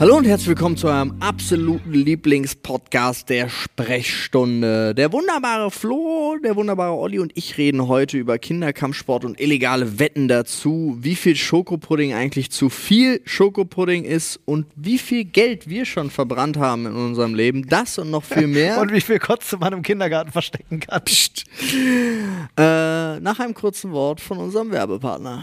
Hallo und herzlich willkommen zu eurem absoluten Lieblingspodcast der Sprechstunde. Der wunderbare Flo, der wunderbare Olli und ich reden heute über Kinderkampfsport und illegale Wetten dazu, wie viel Schokopudding eigentlich zu viel Schokopudding ist und wie viel Geld wir schon verbrannt haben in unserem Leben. Das und noch viel mehr. und wie viel Kotze man im Kindergarten verstecken kann. Psst. Äh, nach einem kurzen Wort von unserem Werbepartner.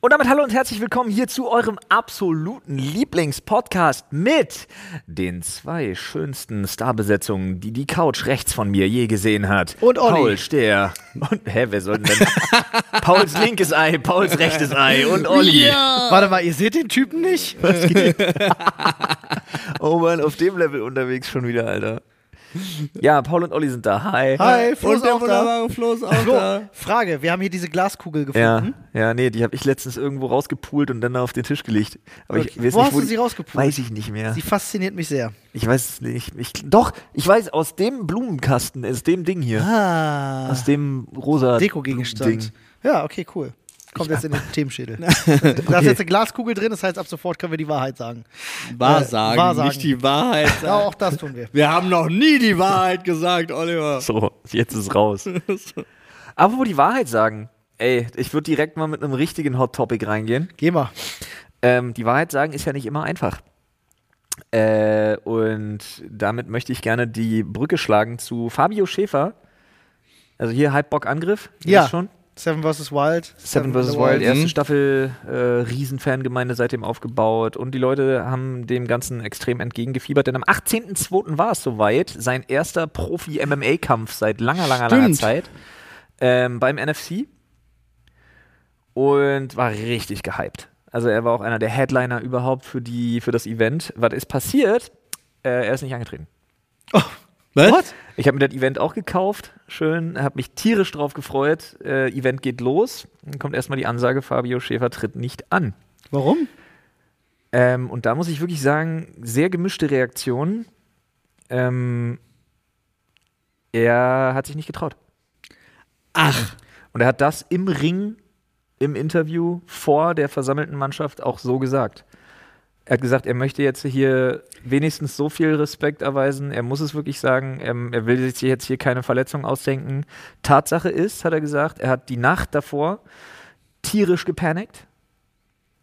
Und damit hallo und herzlich willkommen hier zu eurem absoluten Lieblingspodcast mit den zwei schönsten Starbesetzungen, die die Couch rechts von mir je gesehen hat. Und Olli. Paul Stehr. Und, hä, wer soll denn? Pauls linkes Ei, Pauls rechtes Ei und Olli. Warte mal, ihr seht den Typen nicht? Oh man, auf dem Level unterwegs schon wieder, Alter. Ja, Paul und Olli sind da. Hi. Hi, Flo ist auch da. Flo ist auch Flo, da. Frage, wir haben hier diese Glaskugel Ja, gefunden. ja, nee, die habe ich letztens irgendwo rausgepult und dann auf den Tisch gelegt. Aber Okay. ich weiß Wo nicht, hast du die- sie rausgepult? Weiß ich nicht mehr. Sie fasziniert mich sehr. Ich weiß es nicht. Ich, doch, ich weiß, aus dem Blumenkasten, aus dem Ding hier. Ah, Aus dem rosa Deko-Gegenstand. Ding. Ja, okay, cool. Kommt jetzt in den Themenschädel. Da ist jetzt eine Glaskugel drin, das heißt, ab sofort können wir die Wahrheit sagen. Wahrsagen, Äh, Wahrsagen. nicht die Wahrheit Ja, sagen. auch das tun wir. Wir haben noch nie die Wahrheit gesagt, Oliver. So, jetzt ist raus. Aber wo die Wahrheit sagen, ey, ich würde direkt mal mit einem richtigen Hot Topic reingehen. Geh mal. Ähm, die Wahrheit sagen ist ja nicht immer einfach. Äh, und damit möchte ich gerne die Brücke schlagen zu Fabio Schäfer. Also hier Halbbock-Angriff. Ja. schon. Seven vs. Wild. Seven vs. the Wild, erste. Staffel, äh, Riesenfangemeinde seitdem aufgebaut und die Leute haben dem Ganzen extrem entgegengefiebert, denn am 18.02. war es soweit, sein erster Profi-MMA-Kampf seit langer, langer, langer Stimmt. Zeit ähm, beim NFC und war richtig gehypt. Also er war auch einer der Headliner überhaupt für, die, für das Event. Was ist passiert? Äh, er ist nicht angetreten. Was? Ich habe mir das Event auch gekauft, schön, habe mich tierisch drauf gefreut. Äh, Event geht los. Dann kommt erstmal die Ansage, Fabio Schäfer tritt nicht an. Warum? Ähm, und da muss ich wirklich sagen, sehr gemischte Reaktionen. Ähm, er hat sich nicht getraut. Ach, Und er hat das im Ring, im Interview vor der versammelten Mannschaft auch so gesagt. Er hat gesagt, er möchte jetzt hier wenigstens so viel Respekt erweisen. Er muss es wirklich sagen. Er, er will sich jetzt hier keine Verletzung ausdenken. Tatsache ist, hat er gesagt, er hat die Nacht davor tierisch gepanikt.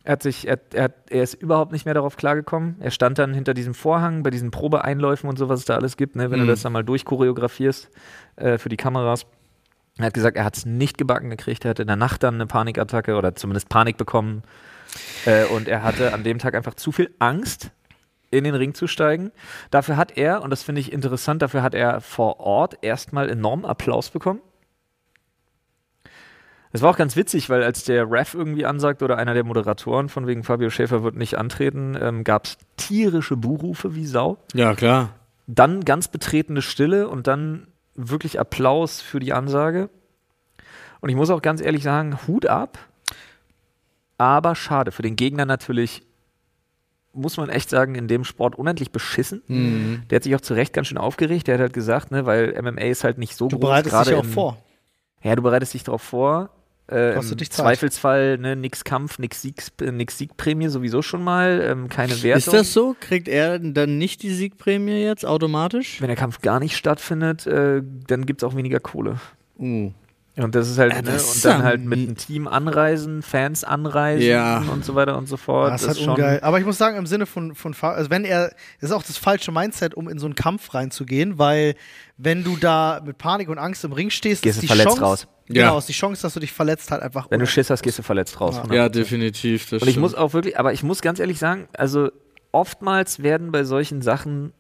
Er, hat sich, er, er, hat, er ist überhaupt nicht mehr darauf klargekommen. Er stand dann hinter diesem Vorhang bei diesen Probeeinläufen und so, was es da alles gibt, ne, wenn Mhm. du das dann mal durchchoreografierst äh, für die Kameras. Er hat gesagt, er hat es nicht gebacken gekriegt. Er hatte in der Nacht dann eine Panikattacke oder zumindest Panik bekommen. Äh, und er hatte an dem Tag einfach zu viel Angst, in den Ring zu steigen. Dafür hat er, und das finde ich interessant, dafür hat er vor Ort erstmal enormen Applaus bekommen. Das war auch ganz witzig, weil als der Ref irgendwie ansagt oder einer der Moderatoren von wegen Fabio Schäfer wird nicht antreten, ähm, gab es tierische Buhrufe wie Sau. ja klar. Dann ganz betretene Stille und dann wirklich Applaus für die Ansage. Und ich muss auch ganz ehrlich sagen, Hut ab. Aber schade. Für den Gegner natürlich muss man echt sagen, in dem Sport unendlich beschissen. Mhm. Der hat sich auch zu Recht ganz schön aufgeregt. Der hat halt gesagt, ne, weil MMA ist halt nicht so Du groß. bereitest dich auch im- vor. Ja, du bereitest dich darauf vor. Äh, Kostet Im dich Zeit. Zweifelsfall ne, nix Kampf, nix, Siegs, äh, nix Siegprämie sowieso schon mal, ähm, keine Wertung. Ist das so? Kriegt er dann nicht die Siegprämie jetzt automatisch? Wenn der Kampf gar nicht stattfindet, äh, dann gibt es auch weniger Kohle. Uh. Und das ist halt, Ja, ne, das und ist dann halt mit mi- einem Team anreisen, Fans anreisen Ja. und so weiter und so fort. Das ist halt schon, ungeil. Aber ich muss sagen, im Sinne von, von also wenn er, das ist auch das falsche Mindset, um in so einen Kampf reinzugehen, weil wenn du da mit Panik und Angst im Ring stehst, Gehst ist du die verletzt Chance, raus. Genau, Ja. ist die Chance, dass du dich verletzt halt einfach. Wenn du Schiss hast, gehst du verletzt raus. Ja. Ja, definitiv. Das Und ich stimmt. muss auch wirklich, aber ich muss ganz ehrlich sagen, also oftmals werden bei solchen Sachen,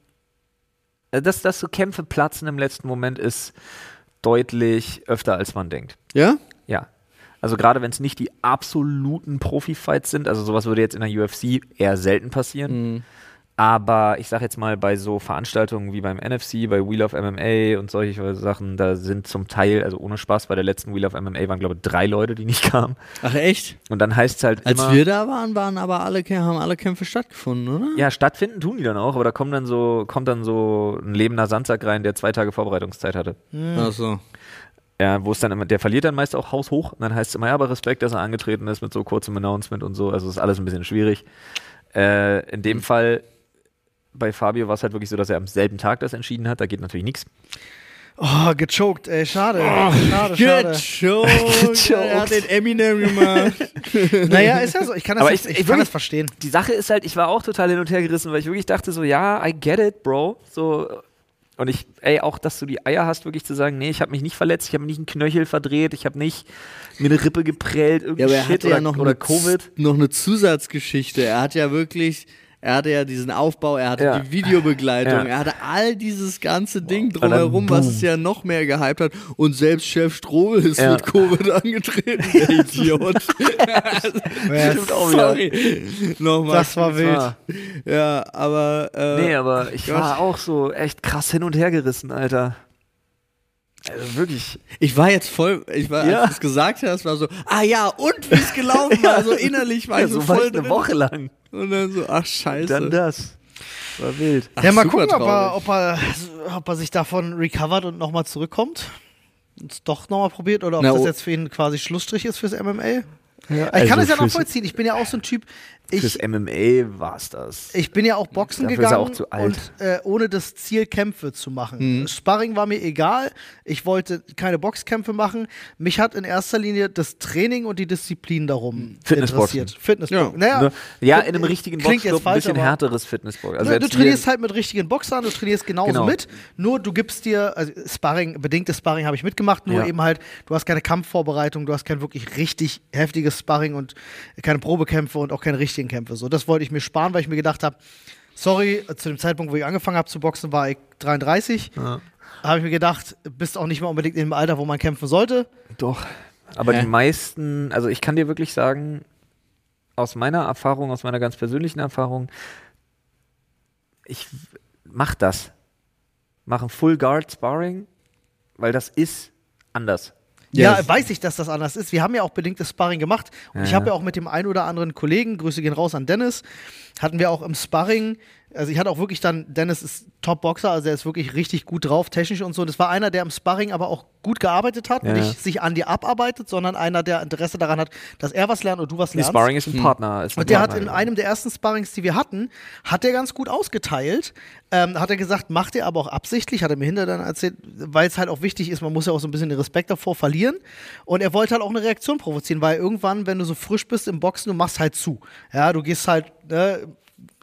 äh, dass, dass so Kämpfe platzen im letzten Moment ist deutlich öfter, als man denkt. Ja? Ja. Also gerade wenn es nicht die absoluten Profi-Fights sind, also sowas würde jetzt in der UFC eher selten passieren. Mhm. Aber ich sag jetzt mal, bei so Veranstaltungen wie beim NFC, bei Wheel of MMA und solche Sachen, da sind zum Teil, also ohne Spaß, bei der letzten Wheel of MMA waren, glaube ich, drei Leute, die nicht kamen. Ach echt? Und dann heißt es halt Als immer, wir da waren, waren aber alle, haben alle Kämpfe stattgefunden, oder? ja, stattfinden tun die dann auch, aber da kommt dann so, kommt dann so ein lebender Sandsack rein, der zwei Tage Vorbereitungszeit hatte. Ach so. Ja, wo es dann immer, der verliert dann meist auch haushoch und dann heißt es immer, ja, aber Respekt, dass er angetreten ist mit so kurzem Announcement und so, also ist alles ein bisschen schwierig. Äh, in dem Fall bei Fabio war es halt wirklich so, dass er am selben Tag das entschieden hat, da geht natürlich nichts. Oh, gechoked, ey, schade. Oh, schade, schade. Gechoked. Er hat den Eminem gemacht. Naja, ist ja so. Ich kann das, Aber jetzt, ich- ich, ich kann wirklich- das verstehen. Die Sache ist halt, ich war auch total hin und her gerissen, weil ich wirklich dachte so, ja, I get it, Bro. So, und ich, ey, auch, dass du die Eier hast, wirklich zu sagen, nee, ich habe mich nicht verletzt, ich habe nicht einen Knöchel verdreht, ich habe nicht mir eine Rippe geprellt, irgendwie Ja, aber er Shit hatte oder, ja noch oder eine, Covid. noch eine Zusatzgeschichte. Er hat ja wirklich, er hatte ja diesen Aufbau, er hatte Ja. die Videobegleitung, Ja. er hatte all dieses ganze Ding drumherum, was es ja noch mehr gehypt hat. Und selbst Chef Strobel ist Ja. mit Covid angetreten, der Idiot. Sorry. Nochmal. Das war wild. Ja, aber. Äh, nee, aber ich Gott. war auch so echt krass hin und her gerissen, Alter. Also wirklich. Ich war jetzt voll, ich war, Ja. als du es gesagt hast, war so, ah ja, und wie es gelaufen war. So innerlich war Ja, ich so, so war voll ich eine drin. Woche lang. Und dann so, ach scheiße. Dann das. War wild. Ach, ja, mal gucken, ob er, ob, er, ob er sich davon recovert und nochmal zurückkommt. Und es doch nochmal probiert oder ob Na, das oh. jetzt für ihn quasi Schlussstrich ist fürs MMA. ich also kann es ja nachvollziehen. Ich bin ja auch so ein Typ. Fürs Ich, MMA war's das. ich bin ja auch Boxen Dafür gegangen auch zu alt. und äh, ohne das Ziel Kämpfe zu machen. Mhm. Sparring war mir egal. Ich wollte keine Boxkämpfe machen. Mich hat in erster Linie das Training und die Disziplin darum Fitnessboxen. interessiert. Fitnessboxen. Ja. Naja? Ja, in einem richtigen klingt jetzt Boxclub ein bisschen aber- härteres Fitnessbox. Also du trainierst halt mit richtigen Boxern, du trainierst genauso Genau. mit. Nur du gibst dir, also Sparring, bedingtes Sparring habe ich mitgemacht, nur Ja. eben halt, du hast keine Kampfvorbereitung, du hast kein wirklich richtig heftiges Sparring und keine Probekämpfe und auch keine richtigen Kämpfe. So, das wollte ich mir sparen, weil ich mir gedacht habe, sorry, zu dem Zeitpunkt, wo ich angefangen habe zu boxen, war ich 33. Ja. Habe ich mir gedacht, bist auch nicht mehr unbedingt in dem Alter, wo man kämpfen sollte. Doch. Aber Hä? die meisten, also ich kann dir wirklich sagen, aus meiner Erfahrung, aus meiner ganz persönlichen Erfahrung, ich mach das. Mach ein Full Guard Sparring, weil das ist anders. Ja, Yes. weiß ich, dass das anders ist. Wir haben ja auch bedingtes Sparring gemacht. Und Ja, ich habe ja. ja auch mit dem einen oder anderen Kollegen, Grüße gehen raus an Dennis, hatten wir auch im Sparring, also ich hatte auch wirklich dann, Dennis ist Top-Boxer, also er ist wirklich richtig gut drauf, technisch und so. Und das war einer, der im Sparring aber auch gut gearbeitet hat, Ja, nicht sich an dir abarbeitet, sondern einer, der Interesse daran hat, dass er was lernt und du was Die lernst. Sparring ist ein Partner. Ist ein Und der hat Partner. in einem der ersten Sparrings, die wir hatten, hat er ganz gut ausgeteilt. Ähm, hat er gesagt, macht er aber auch absichtlich, hat er mir hinterher dann erzählt, weil es halt auch wichtig ist, man muss ja auch so ein bisschen den Respekt davor verlieren. Und er wollte halt auch eine Reaktion provozieren, weil irgendwann, wenn du so frisch bist im Boxen, du machst halt zu. Ja, du gehst halt, ne,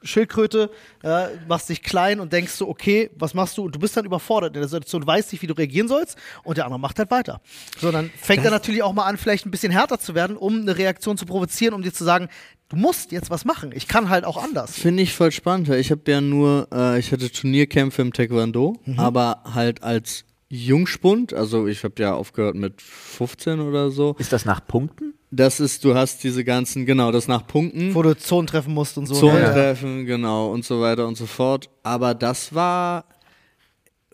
Schildkröte, ja, machst dich klein und denkst so, okay, was machst du? Und du bist dann überfordert in der Situation, weißt nicht, wie du reagieren sollst und der andere macht halt weiter. So, dann fängt er natürlich auch mal an, vielleicht ein bisschen härter zu werden, um eine Reaktion zu provozieren, um dir zu sagen, du musst jetzt was machen. Ich kann halt auch anders. Finde ich voll spannend, weil ich habe ja nur, äh, ich hatte Turnierkämpfe im Taekwondo, Mhm. aber halt als Jungspund, also ich habe ja aufgehört mit 15 oder so. Ist das nach Punkten? Das ist, du hast diese ganzen, genau, das nach Punkten. Wo du Zonen treffen musst und so. Zonen ne? treffen, genau, und so weiter und so fort. Aber das war,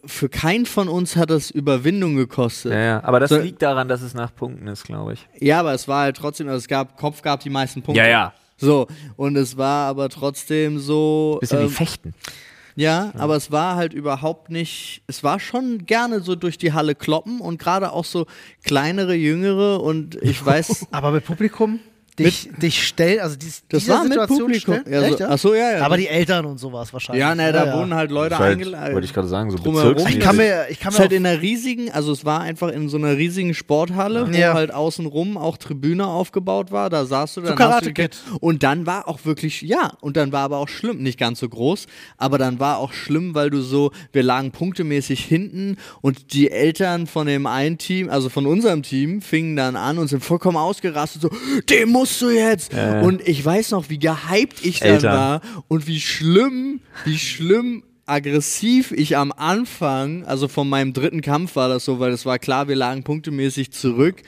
für keinen von uns hat das Überwindung gekostet. Ja, ja. Aber das So- liegt daran, dass es nach Punkten ist, glaube ich. Ja, aber es war halt trotzdem, also es gab, Kopf gab die meisten Punkte. Ja, ja. So, und es war aber trotzdem so. Bisschen wie ähm, Fechten. Ja, aber es war halt überhaupt nicht. Es war schon gerne so durch die Halle kloppen und gerade auch so kleinere, jüngere und ich weiß. Aber mit Publikum? Dich, dich stellen, also dies, Das diese war mit Situation Publikum. stellen? Ja, so, Echt, ja? Ach so, ja, ja. Aber die Eltern und sowas wahrscheinlich. ja, ne, da ja. wohnen halt Leute halt, eingeladen. wollte ich gerade sagen, so drumherum. bezirksmäßig. Ich kann mir, ich kann Es mir ist halt in einer riesigen, also es war einfach in so einer riesigen Sporthalle, wo Ja. halt außenrum auch Tribüne aufgebaut war. Da saßt du dann. So hast Karate Kid. Und dann war auch wirklich, ja, und dann war aber auch schlimm, nicht ganz so groß, aber dann war auch schlimm, weil du so, wir lagen punktemäßig hinten und die Eltern von dem einen Team, also von unserem Team, fingen dann an und sind vollkommen ausgerastet, so, den musst du jetzt. Ja. Und ich weiß noch, wie gehypt ich dann Eltern. war und wie schlimm, wie schlimm aggressiv ich am Anfang, also von meinem dritten Kampf war das so, weil es war klar, wir lagen punktemäßig zurück,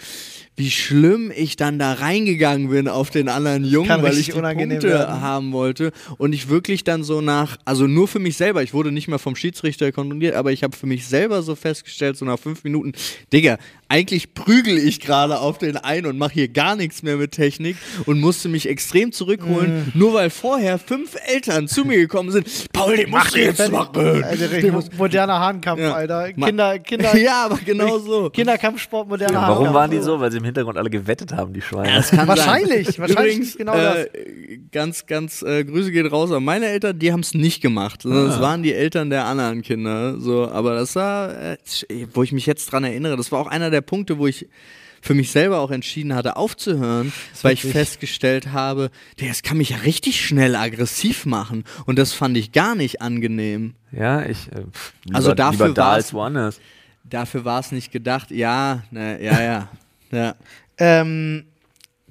wie schlimm ich dann da reingegangen bin auf den anderen Jungen, Kann weil ich die Punkte werden. haben wollte und ich wirklich dann so nach, also nur für mich selber, ich wurde nicht mehr vom Schiedsrichter kontrolliert, aber ich habe für mich selber so festgestellt, so nach fünf Minuten, Digga, eigentlich prügel ich gerade auf den ein und mache hier gar nichts mehr mit Technik und musste mich extrem zurückholen, Mm. nur weil vorher fünf Eltern zu mir gekommen sind. Paul, den musst du jetzt machen. Also, Den musst- moderner Hahnkampf, Ja. Alter. Kinder, Kinder, ja, aber genau so. Kinderkampfsport, moderner Ja, Hahnkampf. warum waren die so? Weil sie im Hintergrund alle gewettet haben, die Schweine. Das kann Wahrscheinlich, sein. wahrscheinlich Übrigens, genau das. äh, Ganz, ganz, äh, Grüße geht raus an meine Eltern, die haben es nicht gemacht. sondern Ah. Das waren die Eltern der anderen Kinder. So, aber das war, äh, wo ich mich jetzt dran erinnere, das war auch einer der Punkte, wo ich für mich selber auch entschieden hatte, aufzuhören, weil ich festgestellt habe, der, das kann mich ja richtig schnell aggressiv machen. Und das fand ich gar nicht angenehm. Ja, ich. Äh, lieber, Also dafür als woanders. Dafür war es nicht gedacht. Ja, ne, ja, ja. ja. Ähm,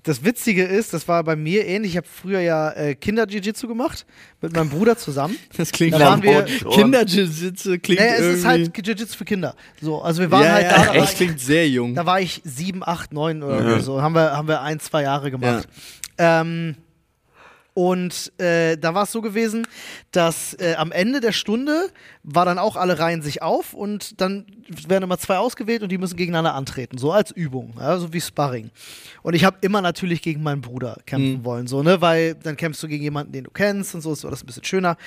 das Witzige ist, das war bei mir ähnlich. Ich habe früher ja äh, Kinder-Jiu-Jitsu gemacht mit meinem Bruder zusammen. Das klingt Da waren wir- Kinder-Jiu-Jitsu klingt Naja, es irgendwie. ist halt Jiu-Jitsu für Kinder. So, also wir waren ja, halt ja, da, da ich, klingt sehr jung. da war ich sieben, acht, neun oder so. Haben wir, haben wir ein, zwei Jahre gemacht. Ähm, und äh, da war es so gewesen, dass äh, am Ende der Stunde war dann auch alle reihen sich auf und dann werden immer zwei ausgewählt und die müssen gegeneinander antreten, so als Übung, ja, so wie Sparring. Und ich habe immer natürlich gegen meinen Bruder kämpfen wollen, so, ne, weil dann kämpfst du gegen jemanden, den du kennst und so, ist das ein bisschen schöner.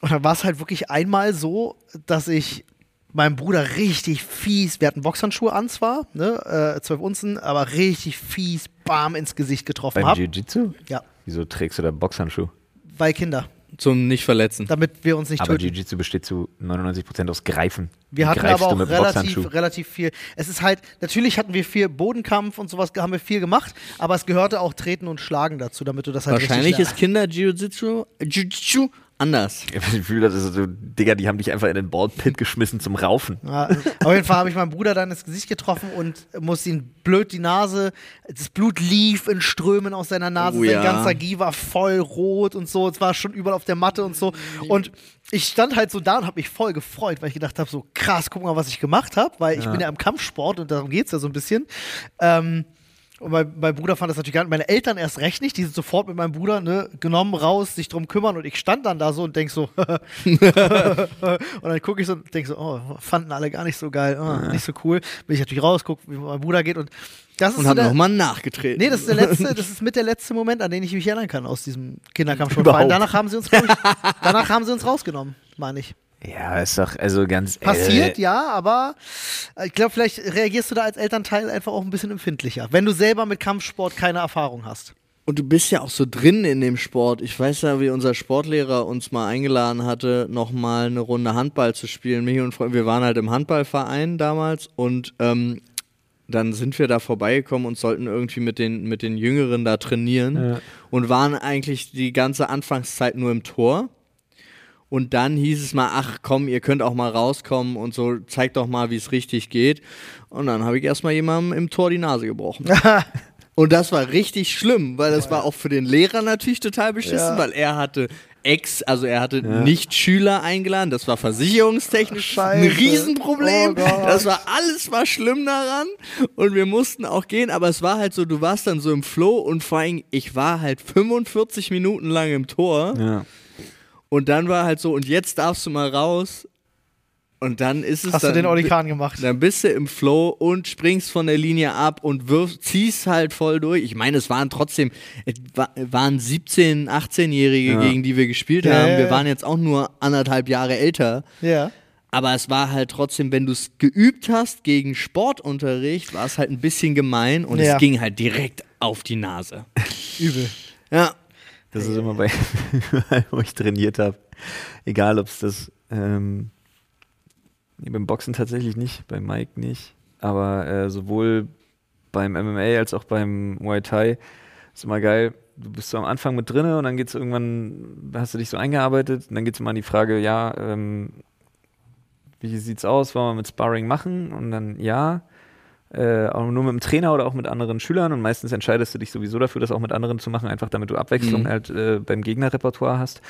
Und dann war es halt wirklich einmal so, dass ich meinem Bruder richtig fies, wir hatten Boxhandschuhe an zwar, ne, äh, 12 Unzen, aber richtig fies, bam, ins Gesicht getroffen Beim habe. Jiu-Jitsu? Ja, Wieso trägst du da Boxhandschuh? weil Kinder, Zum Nicht-Verletzen. damit wir uns nicht Aber töten. Jiu-Jitsu besteht zu 99% aus Greifen. Wir hatten greifst aber auch relativ, relativ viel. Es ist halt, natürlich hatten wir viel Bodenkampf und sowas, haben wir viel gemacht, aber es gehörte auch Treten und Schlagen dazu, damit du das halt Wahrscheinlich richtig ist Kinder-Jiu-Jitsu Jiu-Jitsu anders. Ich hab das Gefühl, das ist so, Digga, die haben dich einfach in den Ballpit geschmissen zum Raufen. Ja, auf jeden Fall habe ich meinen Bruder dann ins Gesicht getroffen und musste ihn blöd die Nase, das Blut lief in Strömen aus seiner Nase, Oh sein ja. ganzer Gi war voll rot und so, es war schon überall auf der Matte und so. Und ich stand halt so da und habe mich voll gefreut, weil ich gedacht habe, so krass, guck mal, was ich gemacht habe, weil ich bin ja im Kampfsport und darum geht es ja so ein bisschen. Ähm, und mein, mein Bruder fand das natürlich gar nicht. Meine Eltern erst recht nicht. Die sind sofort mit meinem Bruder ne, genommen, raus, sich drum kümmern. Und ich stand dann da so und denk so. und dann gucke ich so und denk so, oh, fanden alle gar nicht so geil. Oh, Nicht so cool. Bin ich natürlich raus, guck, wie mein Bruder geht. Und das ist Und so hat nochmal nachgetreten. Nee, das ist der letzte, das ist mit der letzte Moment, an den ich mich erinnern kann aus diesem. Überhaupt. Danach haben sie uns, danach haben sie uns rausgenommen, meine ich. Ja, ist doch, also ganz. Passiert, äh, ja, aber äh, ich glaube, vielleicht reagierst du da als Elternteil einfach auch ein bisschen empfindlicher, wenn du selber mit Kampfsport keine Erfahrung hast. Und du bist ja auch so drin in dem Sport. Ich weiß ja, wie unser Sportlehrer uns mal eingeladen hatte, nochmal eine Runde Handball zu spielen. Mich und Freund, wir waren halt im Handballverein damals und ähm, dann sind wir da vorbeigekommen und sollten irgendwie mit den, mit den Jüngeren da trainieren Ja. und waren eigentlich die ganze Anfangszeit nur im Tor. Und dann hieß es mal, ach komm, ihr könnt auch mal rauskommen und so, zeigt doch mal, wie es richtig geht. Und dann habe ich erstmal jemandem im Tor die Nase gebrochen. Und das war richtig schlimm, weil das war auch für den Lehrer natürlich total beschissen, Ja. weil er hatte Ex, also er hatte nicht Schüler eingeladen, das war versicherungstechnisch ein Scheiße. Riesenproblem. Oh das war alles war schlimm daran und wir mussten auch gehen, aber es war halt so, du warst dann so im Flow und vor allem, ich war halt 45 Minuten lang im Tor Ja. Und dann war halt so, und jetzt darfst du mal raus. Und dann ist es Hast dann, du den Orkan gemacht? Dann bist du im Flow und springst von der Linie ab und wirfst, ziehst halt voll durch. Ich meine, es waren trotzdem, es wa- waren 17-, 18-Jährige, Ja. gegen die wir gespielt Ja, haben. ja, Wir waren jetzt auch nur anderthalb Jahre älter. Ja. Aber es war halt trotzdem, wenn du es geübt hast gegen Sportunterricht, war es halt ein bisschen gemein und es ging halt direkt auf die Nase. Übel. Ja. Das ist immer bei, wo ich trainiert habe. Egal, ob es das, ähm, nee, beim Boxen tatsächlich nicht, beim Mike nicht, aber äh, sowohl beim MMA als auch beim Muay Thai ist immer geil. Du bist so am Anfang mit drinne und dann geht's irgendwann, hast du dich so eingearbeitet und dann geht's immer an die Frage, ja, ähm, wie sieht's aus, wollen wir mit Sparring machen? Und dann ja, äh, auch nur mit dem Trainer oder auch mit anderen Schülern und meistens entscheidest du dich sowieso dafür, das auch mit anderen zu machen, einfach damit du Abwechslung Mhm. halt äh, beim Gegnerrepertoire hast.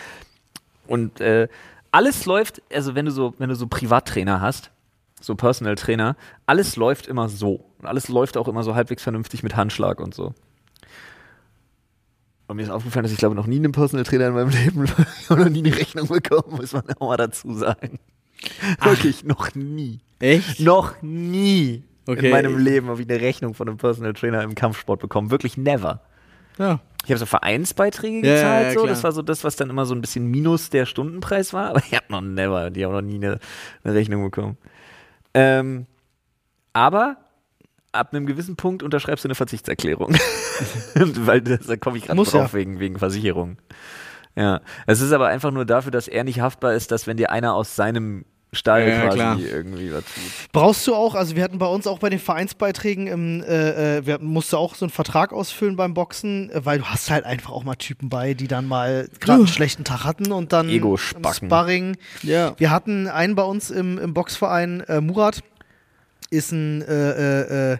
Und äh, alles läuft, also wenn du so, wenn du so Privattrainer hast, so Personal Trainer, alles läuft immer so. Und alles läuft auch immer so halbwegs vernünftig mit Handschlag und so. Und mir ist aufgefallen, dass ich glaube noch nie einen Personal Trainer in meinem Leben noch nie eine Rechnung bekommen, muss man auch mal dazu sagen. Wirklich, noch nie. Echt? Noch nie Okay. in meinem Leben habe ich eine Rechnung von einem Personal Trainer im Kampfsport bekommen. Wirklich never. Ja. Ich habe so Vereinsbeiträge Ja, gezahlt, ja, so. das war so das, was dann immer so ein bisschen minus der Stundenpreis war, aber ich habe noch never, die haben noch nie eine, eine Rechnung bekommen. Ähm, aber ab einem gewissen Punkt unterschreibst du eine Verzichtserklärung. Weil das, da komme ich gerade drauf ja. wegen, wegen Versicherung. Ja. Es ist aber einfach nur dafür, dass er nicht haftbar ist, dass wenn dir einer aus seinem Stall Ja, quasi klar. irgendwie was tut. Brauchst du auch, also wir hatten bei uns auch bei den Vereinsbeiträgen, im, äh, äh, wir musst du auch so einen Vertrag ausfüllen beim Boxen, äh, weil du hast halt einfach auch mal Typen bei, die dann mal gerade einen schlechten Tag hatten und dann im Ego-Spacken. Sparring. Ja. Wir hatten einen bei uns im, im Boxverein, äh, Murat, ist ein, äh, äh,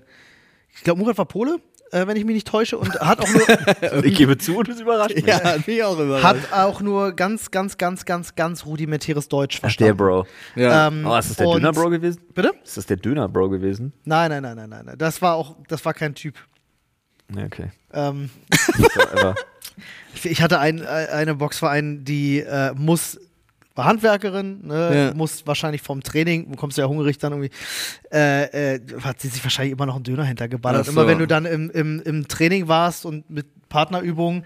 ich glaube Murat war Pole, äh, wenn ich mich nicht täusche, und hat auch nur, Ich gebe zu und es überrascht mich. Ja, bin ich auch überrascht. hat auch nur ganz, ganz, ganz, ganz, ganz rudimentäres Deutsch Ach, der verstanden. Bro. ja. Ähm, Oh, ist das der Döner-Bro gewesen? Bitte? Ist das der Döner-Bro gewesen? Nein, nein, nein, nein, nein, nein. Das war auch, das war kein Typ. Ja, okay. Ähm, ich hatte ein, äh, eine Boxverein, die äh, muss war Handwerkerin, ne, Ja. muss wahrscheinlich vom Training, du kommst ja hungrig dann irgendwie, äh, äh, hat sie sich wahrscheinlich immer noch einen Döner hintergeballert. So. Immer wenn du dann im, im, im Training warst und mit Partnerübungen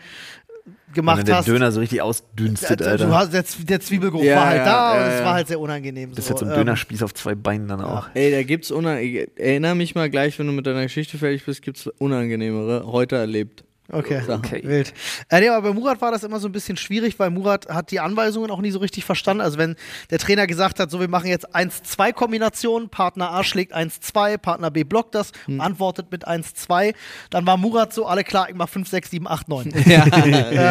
wenn gemacht der hast, Döner so richtig ausdünstet, äh, Alter. du hast, der, der Zwiebelgeruch Ja, war halt ja, da ja, und es ja. war halt sehr unangenehm. das ist so. jetzt so ein Ähm, Dönerspieß auf zwei Beinen dann auch. Ey, da gibt's una erinnere mich mal gleich, wenn du mit deiner Geschichte fertig bist, gibt's unangenehmere heute erlebt. Okay. Okay. wild. Äh, nee, aber bei Murat war das immer so ein bisschen schwierig, weil Murat hat die Anweisungen auch nie so richtig verstanden. Also wenn der Trainer gesagt hat, so wir machen jetzt 1-2-Kombination, Partner A schlägt 1-2, Partner B blockt das, Hm. antwortet mit 1-2, dann war Murat so, alle klar, ich mach 5, 6, 7, 8, 9. Ja.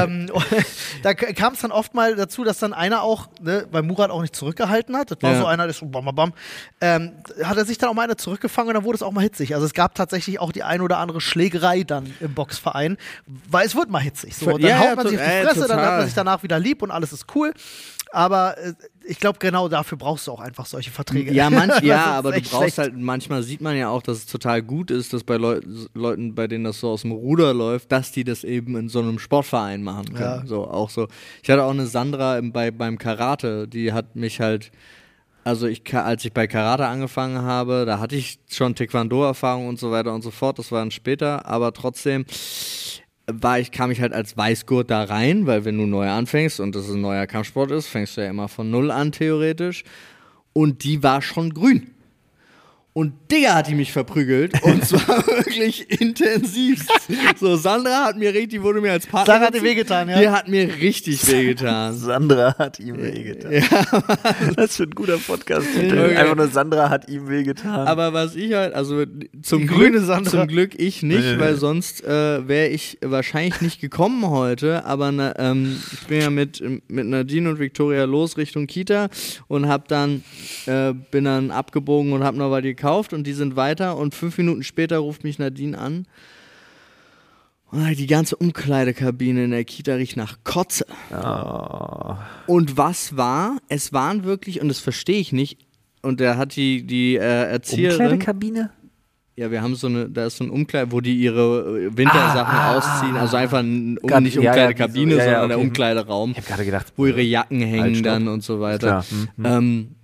ähm, da kam es dann oft mal dazu, dass dann einer auch, ne, weil Murat auch nicht zurückgehalten hat, das war Ja. so einer, der ist so bam, bam, bam, ähm, hat er sich dann auch mal eine zurückgefangen und dann wurde es auch mal hitzig. Also es gab tatsächlich auch die ein oder andere Schlägerei dann im Boxverein, weil es wird mal hitzig. So, dann Ja, haut ja, man sich auf die äh, Fresse, dann hat man sich danach wieder lieb und alles ist cool. Aber äh, ich glaube, genau dafür brauchst du auch einfach solche Verträge. Ja, manch, ja, aber du brauchst schlecht. halt, manchmal sieht man ja auch, dass es total gut ist, dass bei Leu Leuten, bei denen das so aus dem Ruder läuft, dass die das eben in so einem Sportverein machen können. Ja. So, auch so. Ich hatte auch eine Sandra im, bei, beim Karate, die hat mich halt, also ich, als ich bei Karate angefangen habe, da hatte ich schon Taekwondo-Erfahrung und so weiter und so fort, das war dann später, aber trotzdem war ich, kam ich halt als Weißgurt da rein, weil wenn du neu anfängst und das ein neuer Kampfsport ist, fängst du ja immer von null an theoretisch. Und die war schon grün. Und Digga hat die mich verprügelt. Und zwar wirklich intensiv. So, Sandra hat mir richtig, wurde mir als Partner. Sandra hat dir wehgetan, ja? Die hat mir richtig wehgetan. Sandra hat ihm wehgetan. Das für ein guter podcast Okay. Einfach nur Sandra hat ihm wehgetan. Aber was ich halt, also zum Die Glück, grüne Sandra. zum Glück ich nicht, Nee, nee, weil nee. sonst äh, wäre ich wahrscheinlich nicht gekommen heute. Aber na, ähm, ich bin ja mit, mit Nadine und Victoria los Richtung Kita und hab dann äh, bin dann abgebogen und hab noch was gekauft und die sind weiter und fünf Minuten später ruft mich Nadine an. Und die ganze Umkleidekabine in der Kita riecht nach Kotze. oh. Und was war? Es waren wirklich, und das verstehe ich nicht, und da hat die, die äh, Erzieherin. Umkleidekabine? Ja, wir haben so eine, da ist so ein Umkleid, wo die ihre äh, Wintersachen Ah, ah, ausziehen. Also einfach ein, um, Grad- nicht ja, ja, Umkleidekabine, wie so- ja, ja, sondern der okay. Umkleideraum, Ich habe gerade gedacht, wo ihre Jacken hängen Halt, stopp. dann und so weiter. Klar. Hm, hm. Ähm,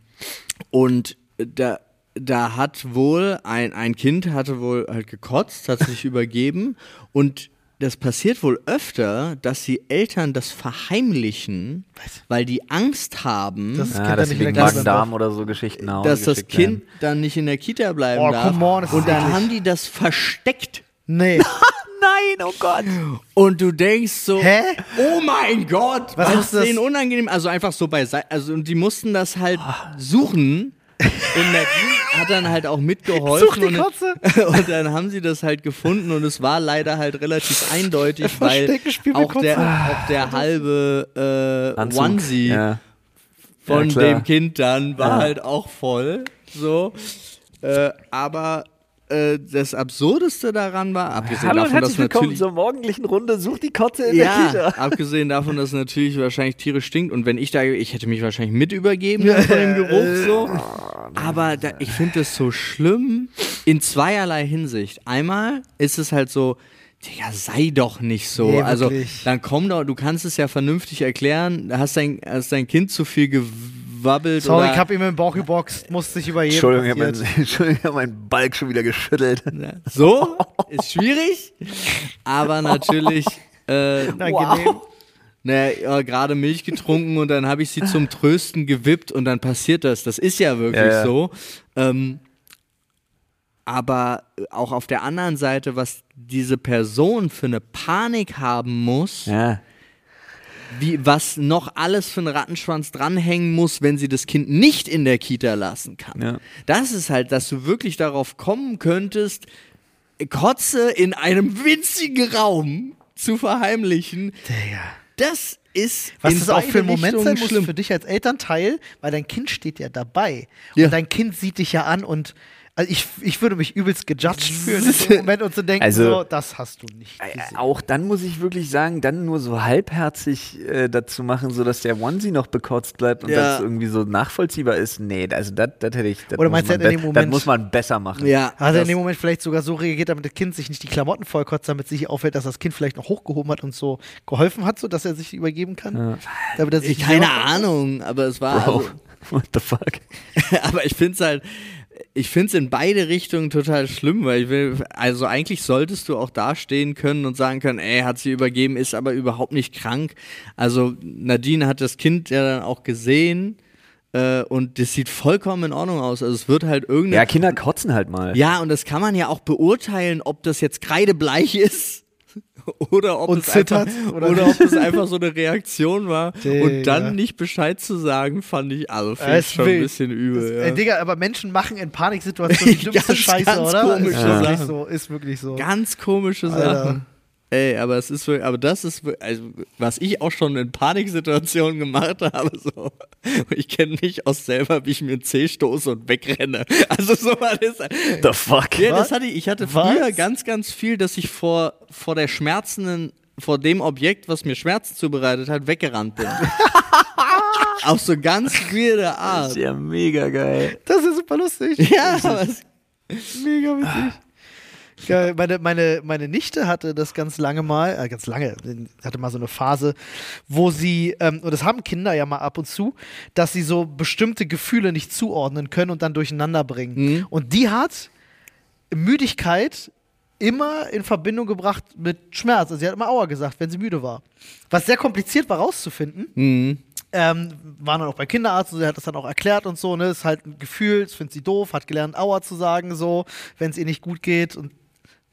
Und da, da hat wohl ein, ein Kind hatte wohl halt gekotzt, hat sich übergeben und das passiert wohl öfter, dass die Eltern das verheimlichen, weil die Angst haben, Das Ja, dass nicht Magen-Darm oder so Geschichten dass das Kind werden. dann nicht in der Kita bleiben Oh, darf. come on, und dann haben die das versteckt. Nee. Nein, oh Gott. Und du denkst so, Hä? oh mein Gott, Was was, ist ist das? denen unangenehm? Also einfach so beiseite, also und die mussten das halt suchen. Und Nadine hat dann halt auch mitgeholfen. Such die und, Kotze. und dann haben sie das halt gefunden und es war leider halt relativ eindeutig, weil auch der, auch der halbe äh, Anzug. Onesie Ja. von Ja, dem Kind dann war Ja. halt auch voll. So. Äh, aber äh, das Absurdeste daran war, abgesehen Hallo und davon, dass herzlich willkommen natürlich. zur morgendlichen Runde. Such die Kotze in der Ja, Kita. abgesehen davon, dass natürlich wahrscheinlich Tiere stinkt und wenn ich da, ich hätte mich wahrscheinlich mit übergeben dann von dem Geruch so. Aber da, ich finde das so schlimm in zweierlei Hinsicht. Einmal ist es halt so, Digga, sei doch nicht so. Nee, also dann komm doch, du kannst es ja vernünftig erklären. Hast dein, hast dein Kind zu viel gewabbelt Sorry, oder ich hab ihm im Bauch geboxt, musste sich über jeden Entschuldigung, ich habe meinen, Entschuldigung, ich hab meinen Balk schon wieder geschüttelt. so ist schwierig, aber natürlich. Äh, Unangenehm. Naja, ja, gerade Milch getrunken und dann habe ich sie zum Trösten gewippt und dann passiert das. Das ist ja wirklich Ja, ja. so. Ähm, aber auch auf der anderen Seite, was diese Person für eine Panik haben muss, Ja. Wie, was noch alles für einen Rattenschwanz dranhängen muss, wenn sie das Kind nicht in der Kita lassen kann. Ja. Das ist halt, dass du wirklich darauf kommen könntest, Kotze in einem winzigen Raum zu verheimlichen. Digga. Das ist Was in das auch für ein Moment sein muss schlimm. für dich als Elternteil, weil dein Kind steht ja dabei. Ja. Und dein Kind sieht dich ja an und also ich, ich würde mich übelst gejudged fühlen in dem Moment und zu denken, Also- so, das hast du nicht Äh, gesehen. Auch dann muss ich wirklich sagen, dann nur so halbherzig äh, dazu machen, sodass der Onesie noch bekotzt bleibt und Ja. das irgendwie so nachvollziehbar ist. Nee, also das das hätte ich. Das Oder meinst du, hat in Das muss man besser machen. Ja, Hat er das- in dem Moment vielleicht sogar so reagiert, damit das Kind sich nicht die Klamotten vollkotzt, damit sich auffällt, dass das Kind vielleicht noch hochgehoben hat und so geholfen hat, so dass er sich übergeben kann? Damit er sich keine Ahnung, aber es war. Bro, Also, what the fuck? aber ich finde es halt. Ich finde es in beide Richtungen total schlimm, weil ich will, also eigentlich solltest du auch dastehen können und sagen können, ey, hat sie übergeben, ist aber überhaupt nicht krank. Also Nadine hat das Kind ja dann auch gesehen äh, und das sieht vollkommen in Ordnung aus. Also es wird halt irgendeine Ja, Kinder kotzen halt mal. Ja, und das kann man ja auch beurteilen, ob das jetzt kreidebleich ist oder ob, Und es zittert, einfach, oder oder, ob es einfach so eine Reaktion war. Digga. Und dann nicht Bescheid zu sagen, fand ich, also Ja, ich schon wild. ein bisschen übel. Ey, Ja. Digga, aber Menschen machen in Paniksituationen die dümmste Ganz, Scheiße, ganz oder? komische ist wirklich Sachen. so, ist wirklich so. Ganz komische Alter. Sachen. Ey, aber es ist wirklich, aber das ist, wirklich- also, was ich auch schon in Paniksituationen gemacht habe, so. Ich kenne mich aus selber, wie ich mir einen Zeh stoße und wegrenne. Also so war das. The fuck? Ja, das hatte ich. Ich hatte Was? früher ganz, ganz viel, dass ich vor, vor der schmerzenden, vor dem Objekt, was mir Schmerzen zubereitet hat, weggerannt bin. Auf so ganz weirde Das Art. ist ja mega geil. Das ist super lustig. Ja, aber es- Mega witzig. Geil. Meine, meine, meine Nichte hatte das ganz lange mal, äh, ganz lange, hatte mal so eine Phase, wo sie, ähm, und das haben Kinder ja mal ab und zu, dass sie so bestimmte Gefühle nicht zuordnen können und dann durcheinander bringen. Mhm. Und die hat Müdigkeit immer in Verbindung gebracht mit Schmerz. Also sie hat immer Aua gesagt, wenn sie müde war. Was sehr kompliziert war rauszufinden. Mhm. Ähm, waren dann auch bei Kinderarzt, und er hat das dann auch erklärt und so, ne? Ist halt ein Gefühl, das findet sie doof, hat gelernt, Aua zu sagen, so, wenn es ihr nicht gut geht und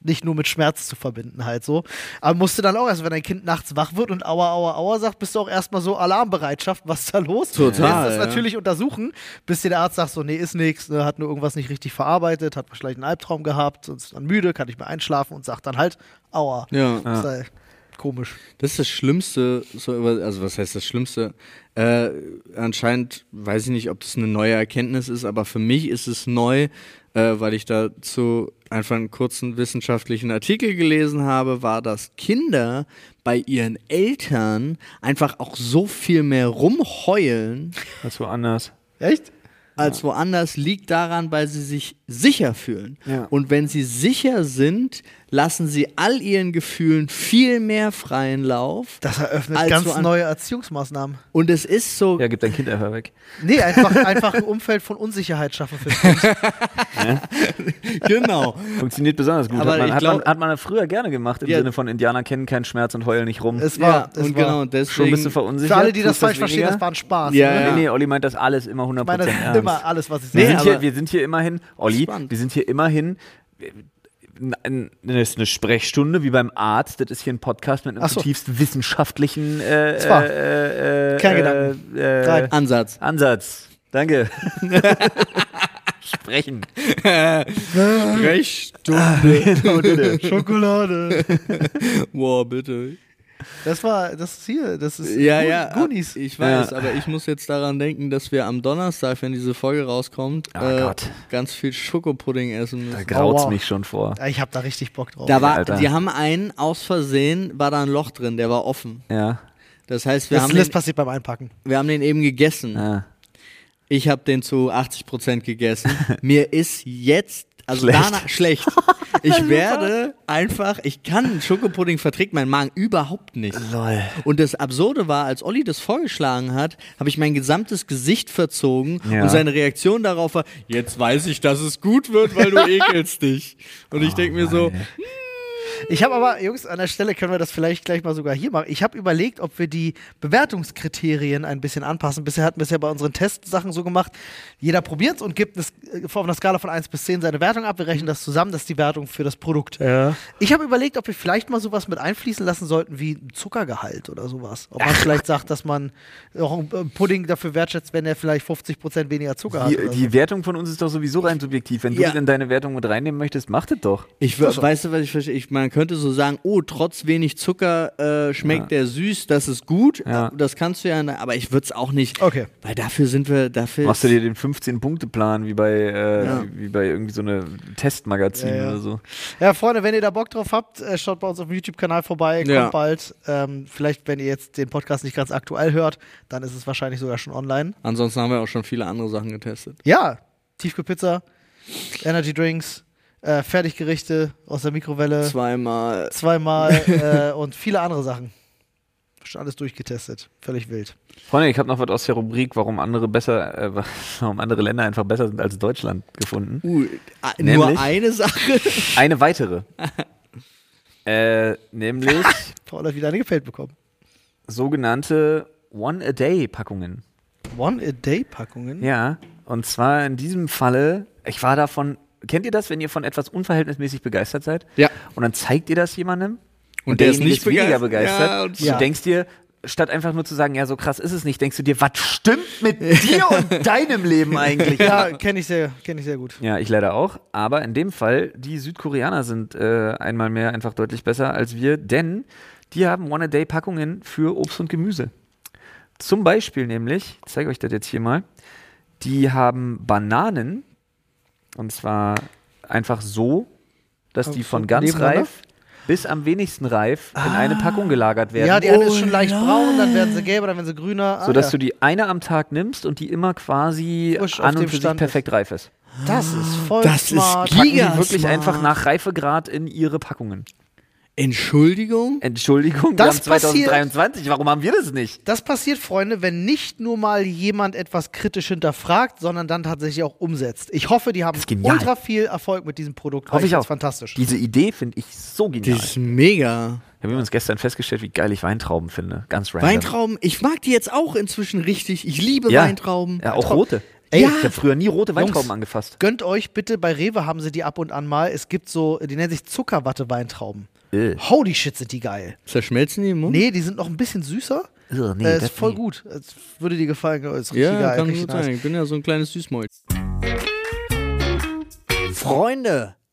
nicht nur mit Schmerz zu verbinden, halt so. Aber musste dann auch erst, wenn dein Kind nachts wach wird und Aua, Aua, Aua sagt, bist du auch erstmal so Alarmbereitschaft, was ist da los? Total, Lässt das ja. natürlich untersuchen, bis dir der Arzt sagt, so, nee, ist nichts, ne, hat nur irgendwas nicht richtig verarbeitet, hat vielleicht einen Albtraum gehabt, und ist dann müde, kann nicht mehr einschlafen und sagt dann halt, Aua. Ja. Das ist halt komisch. Das ist das Schlimmste, also was heißt das Schlimmste? Äh, anscheinend weiß ich nicht, ob das eine neue Erkenntnis ist, aber für mich ist es neu, äh, weil ich dazu einfach einen kurzen wissenschaftlichen Artikel gelesen habe, war, dass Kinder bei ihren Eltern einfach auch so viel mehr rumheulen Das woanders. Echt? als woanders liegt daran, weil sie sich sicher fühlen. Ja. Und wenn sie sicher sind, lassen sie all ihren Gefühlen viel mehr freien Lauf. Das eröffnet ganz so an- neue Erziehungsmaßnahmen. Und es ist so, Ja, gib dein Kind einfach weg. Nee, einfach, einfach ein Umfeld von Unsicherheit schaffen für Kind. genau. Funktioniert besonders gut. Aber hat, man, ich hat, glaub- man, hat man früher gerne gemacht, im Ja. Sinne von Indianer kennen keinen Schmerz und heulen nicht rum. Es Ja, war, es und war genau, Schon deswegen. bist du verunsichert. für alle, die das falsch verstehen, das war ein Spaß. Ja, ne? ja. Nee, nee, Olli meint das alles immer 100% Ich meine, das ernst. immer alles, was ich Wir, Nee, sage. sind hier, wir sind hier immerhin, Olli, Spannend. wir sind hier immerhin. Das ist eine Sprechstunde wie beim Arzt. Das ist hier ein Podcast mit einem so. zutiefst wissenschaftlichen äh, äh, äh, Kerngedanken. äh, äh. Ansatz. Ansatz. Danke. Sprechen. Sprechstunde. Schokolade. Boah, bitte. Das war, das ist hier, das ist Ja, Goon- ja. Goonies. Ich weiß, Ja. aber ich muss jetzt daran denken, dass wir am Donnerstag, wenn diese Folge rauskommt, Oh äh, Gott. ganz viel Schokopudding essen Da müssen. graut's Oh, wow. mich schon vor. Ich habe da richtig Bock drauf. Da war, Alter. die haben einen aus Versehen, war da ein Loch drin, der war offen. Ja. Das heißt, wir, das haben das den, passiert beim Einpacken. wir haben den eben gegessen. ja. Ich habe den zu 80% gegessen. Mir ist jetzt, also Schlecht. danach schlecht. Ich werde einfach, ich kann Schokopudding verträgt mein Magen überhaupt nicht. Lol. Und das Absurde war, als Olli das vorgeschlagen hat, habe ich mein gesamtes Gesicht verzogen Ja. und seine Reaktion darauf war, jetzt weiß ich, dass es gut wird, weil du ekelst dich. Und ich denke mir so, Ich habe aber, Jungs, an der Stelle können wir das vielleicht gleich mal sogar hier machen. Ich habe überlegt, ob wir die Bewertungskriterien ein bisschen anpassen. Bisher hatten wir es ja bei unseren Testsachen so gemacht. Jeder probiert es und gibt äh, auf einer Skala von 1 bis 10 seine Wertung ab. Wir rechnen das zusammen. Das ist die Wertung für das Produkt. Ja. Ich habe überlegt, ob wir vielleicht mal sowas mit einfließen lassen sollten wie ein Zuckergehalt oder sowas. Ob man vielleicht sagt, dass man auch einen äh, Pudding dafür wertschätzt, wenn er vielleicht 50% weniger Zucker hat. Die, oder die so. Wertung von uns ist doch sowieso rein subjektiv. Wenn Ja. du in deine Wertung mit reinnehmen möchtest, mach das doch. ich we- weißt du, was ich verstehe? Ich, man könnte so sagen, oh, trotz wenig Zucker äh, schmeckt der süß, das ist gut. Ja. Das kannst du ja, aber ich würde es auch nicht, Okay. weil dafür sind wir, dafür Machst du dir den 15-Punkte-Plan wie bei äh, Ja. wie, bei irgendwie so eine Testmagazin Ja, ja. oder so. Ja, Freunde, wenn ihr da Bock drauf habt, äh, schaut bei uns auf dem YouTube-Kanal vorbei, kommt Ja. bald. Ähm, vielleicht, wenn ihr jetzt den Podcast nicht ganz aktuell hört, dann ist es wahrscheinlich sogar schon online. Ansonsten haben wir auch schon viele andere Sachen getestet. Ja, Tiefkühlpizza, Energy Drinks, äh, Fertiggerichte aus der Mikrowelle, Zweimal. zweimal äh, und viele andere Sachen. Schon alles durchgetestet. Völlig wild. Freunde, ich habe noch was aus der Rubrik, warum andere besser, äh, warum andere Länder einfach besser sind als Deutschland gefunden. Uh, Nämlich? nur eine Sache. Eine weitere. äh, nämlich Paul hat wieder eine gefällt bekommen. sogenannte One-A-Day-Packungen. One-A-Day-Packungen? Ja, und zwar in diesem Falle, ich war davon, kennt ihr das, wenn ihr von etwas unverhältnismäßig begeistert seid? Ja. Und dann zeigt ihr das jemandem Und der ist nicht weniger begeistert. begeistert. Ja, und du Ja. denkst dir, statt einfach nur zu sagen, ja, so krass ist es nicht, denkst du dir, was stimmt mit dir und deinem Leben eigentlich? Ja, kenne ich, sehr, kenn ich sehr gut. Ja, ich leider auch. Aber in dem Fall, die Südkoreaner sind äh, einmal mehr einfach deutlich besser als wir, denn die haben One-A-Day-Packungen für Obst und Gemüse. Zum Beispiel nämlich, ich zeige euch das jetzt hier mal, die haben Bananen und zwar einfach so, dass die von ganz reif bis am wenigsten reif in eine Packung gelagert werden. Ja, die eine ist Oh, schon leicht lol. braun, dann werden sie gelber, dann werden sie grüner. Ah, sodass ja. du die eine am Tag nimmst und die immer quasi Frisch auf an dem und für sich Stand perfekt reif ist. Das ist voll Das ist smart. giga- Packen die Giga wirklich smart. einfach nach Reifegrad in ihre Packungen. Entschuldigung? Entschuldigung, Das wir haben 2023, warum haben wir das nicht? Das passiert, Freunde, wenn nicht nur mal jemand etwas kritisch hinterfragt, sondern dann tatsächlich auch umsetzt. Ich hoffe, die haben ultra viel Erfolg mit diesem Produkt. Hoffe ich find's auch. fantastisch. Diese Idee finde ich so genial. Das ist mega. Wir haben uns gestern festgestellt, wie geil ich Weintrauben finde. Ganz random. Weintrauben, ich mag die jetzt auch inzwischen richtig. Ich liebe Ja. Weintrauben. Ja, auch rote. Ey, ich habe früher nie rote Weintrauben Jungs. angefasst. Gönnt euch bitte, bei Rewe haben sie die ab und an mal. Es gibt so, die nennen sich Zuckerwatte-Weintrauben. Äh. Holy shit, sind die geil. Zerschmelzen die im Mund? Nee, die sind noch ein bisschen süßer. Ugh, nee, äh, das ist voll nie. gut. Es würde dir gefallen. Ist richtig Ja, geil. kann richtig gut nice. sein. Ich bin ja so ein kleines Süßmäus. Freunde,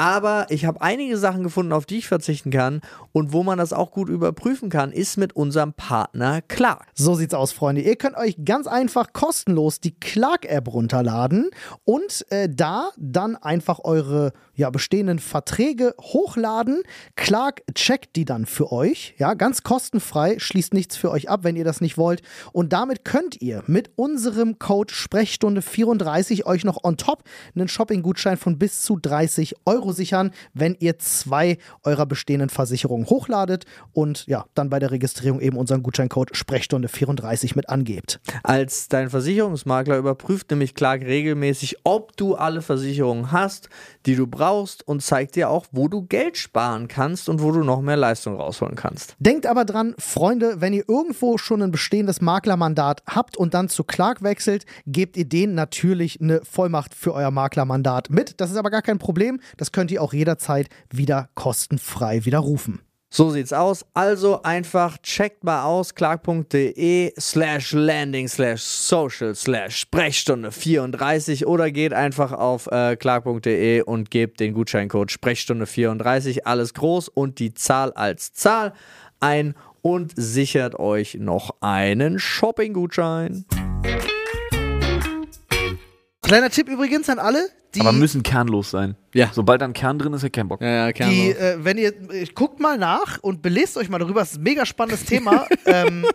Aber ich habe einige Sachen gefunden, auf die ich verzichten kann und wo man das auch gut überprüfen kann, ist mit unserem Partner Clark. So sieht's aus, Freunde. Ihr könnt euch ganz einfach kostenlos die Clark-App runterladen und äh, da dann einfach eure ja, bestehenden Verträge hochladen. Clark checkt die dann für euch. Ja, ganz kostenfrei, schließt nichts für euch ab, wenn ihr das nicht wollt. Und damit könnt ihr mit unserem Code Sprechstunde 34 euch noch on top einen Shopping-Gutschein von bis zu 30 Euro sichern, wenn ihr zwei eurer bestehenden Versicherungen hochladet und ja, dann bei der Registrierung eben unseren Gutscheincode Sprechstunde 34 mit angebt. Als dein Versicherungsmakler überprüft nämlich Clark regelmäßig, ob du alle Versicherungen hast, die du brauchst und zeigt dir auch, wo du Geld sparen kannst und wo du noch mehr Leistung rausholen kannst. Denkt aber dran, Freunde, wenn ihr irgendwo schon ein bestehendes Maklermandat habt und dann zu Clark wechselt, gebt ihr denen natürlich eine Vollmacht für euer Maklermandat mit. Das ist aber gar kein Problem. Das könnt ihr auch jederzeit wieder kostenfrei widerrufen. So sieht's aus. Also einfach checkt mal aus clark.de slash landing slash social slash Sprechstunde 34 oder geht einfach auf äh, clark.de und gebt den Gutscheincode Sprechstunde 34 alles groß und die Zahl als Zahl ein und sichert euch noch einen Shopping-Gutschein. Kleiner Tipp übrigens an alle, die, Aber müssen kernlos sein. Ja. Sobald da ein Kern drin ist, hat kein Bock. Ja, ja, die äh, wenn ihr, äh, guckt mal nach und belest euch mal darüber, das ist ein mega spannendes Thema. ähm,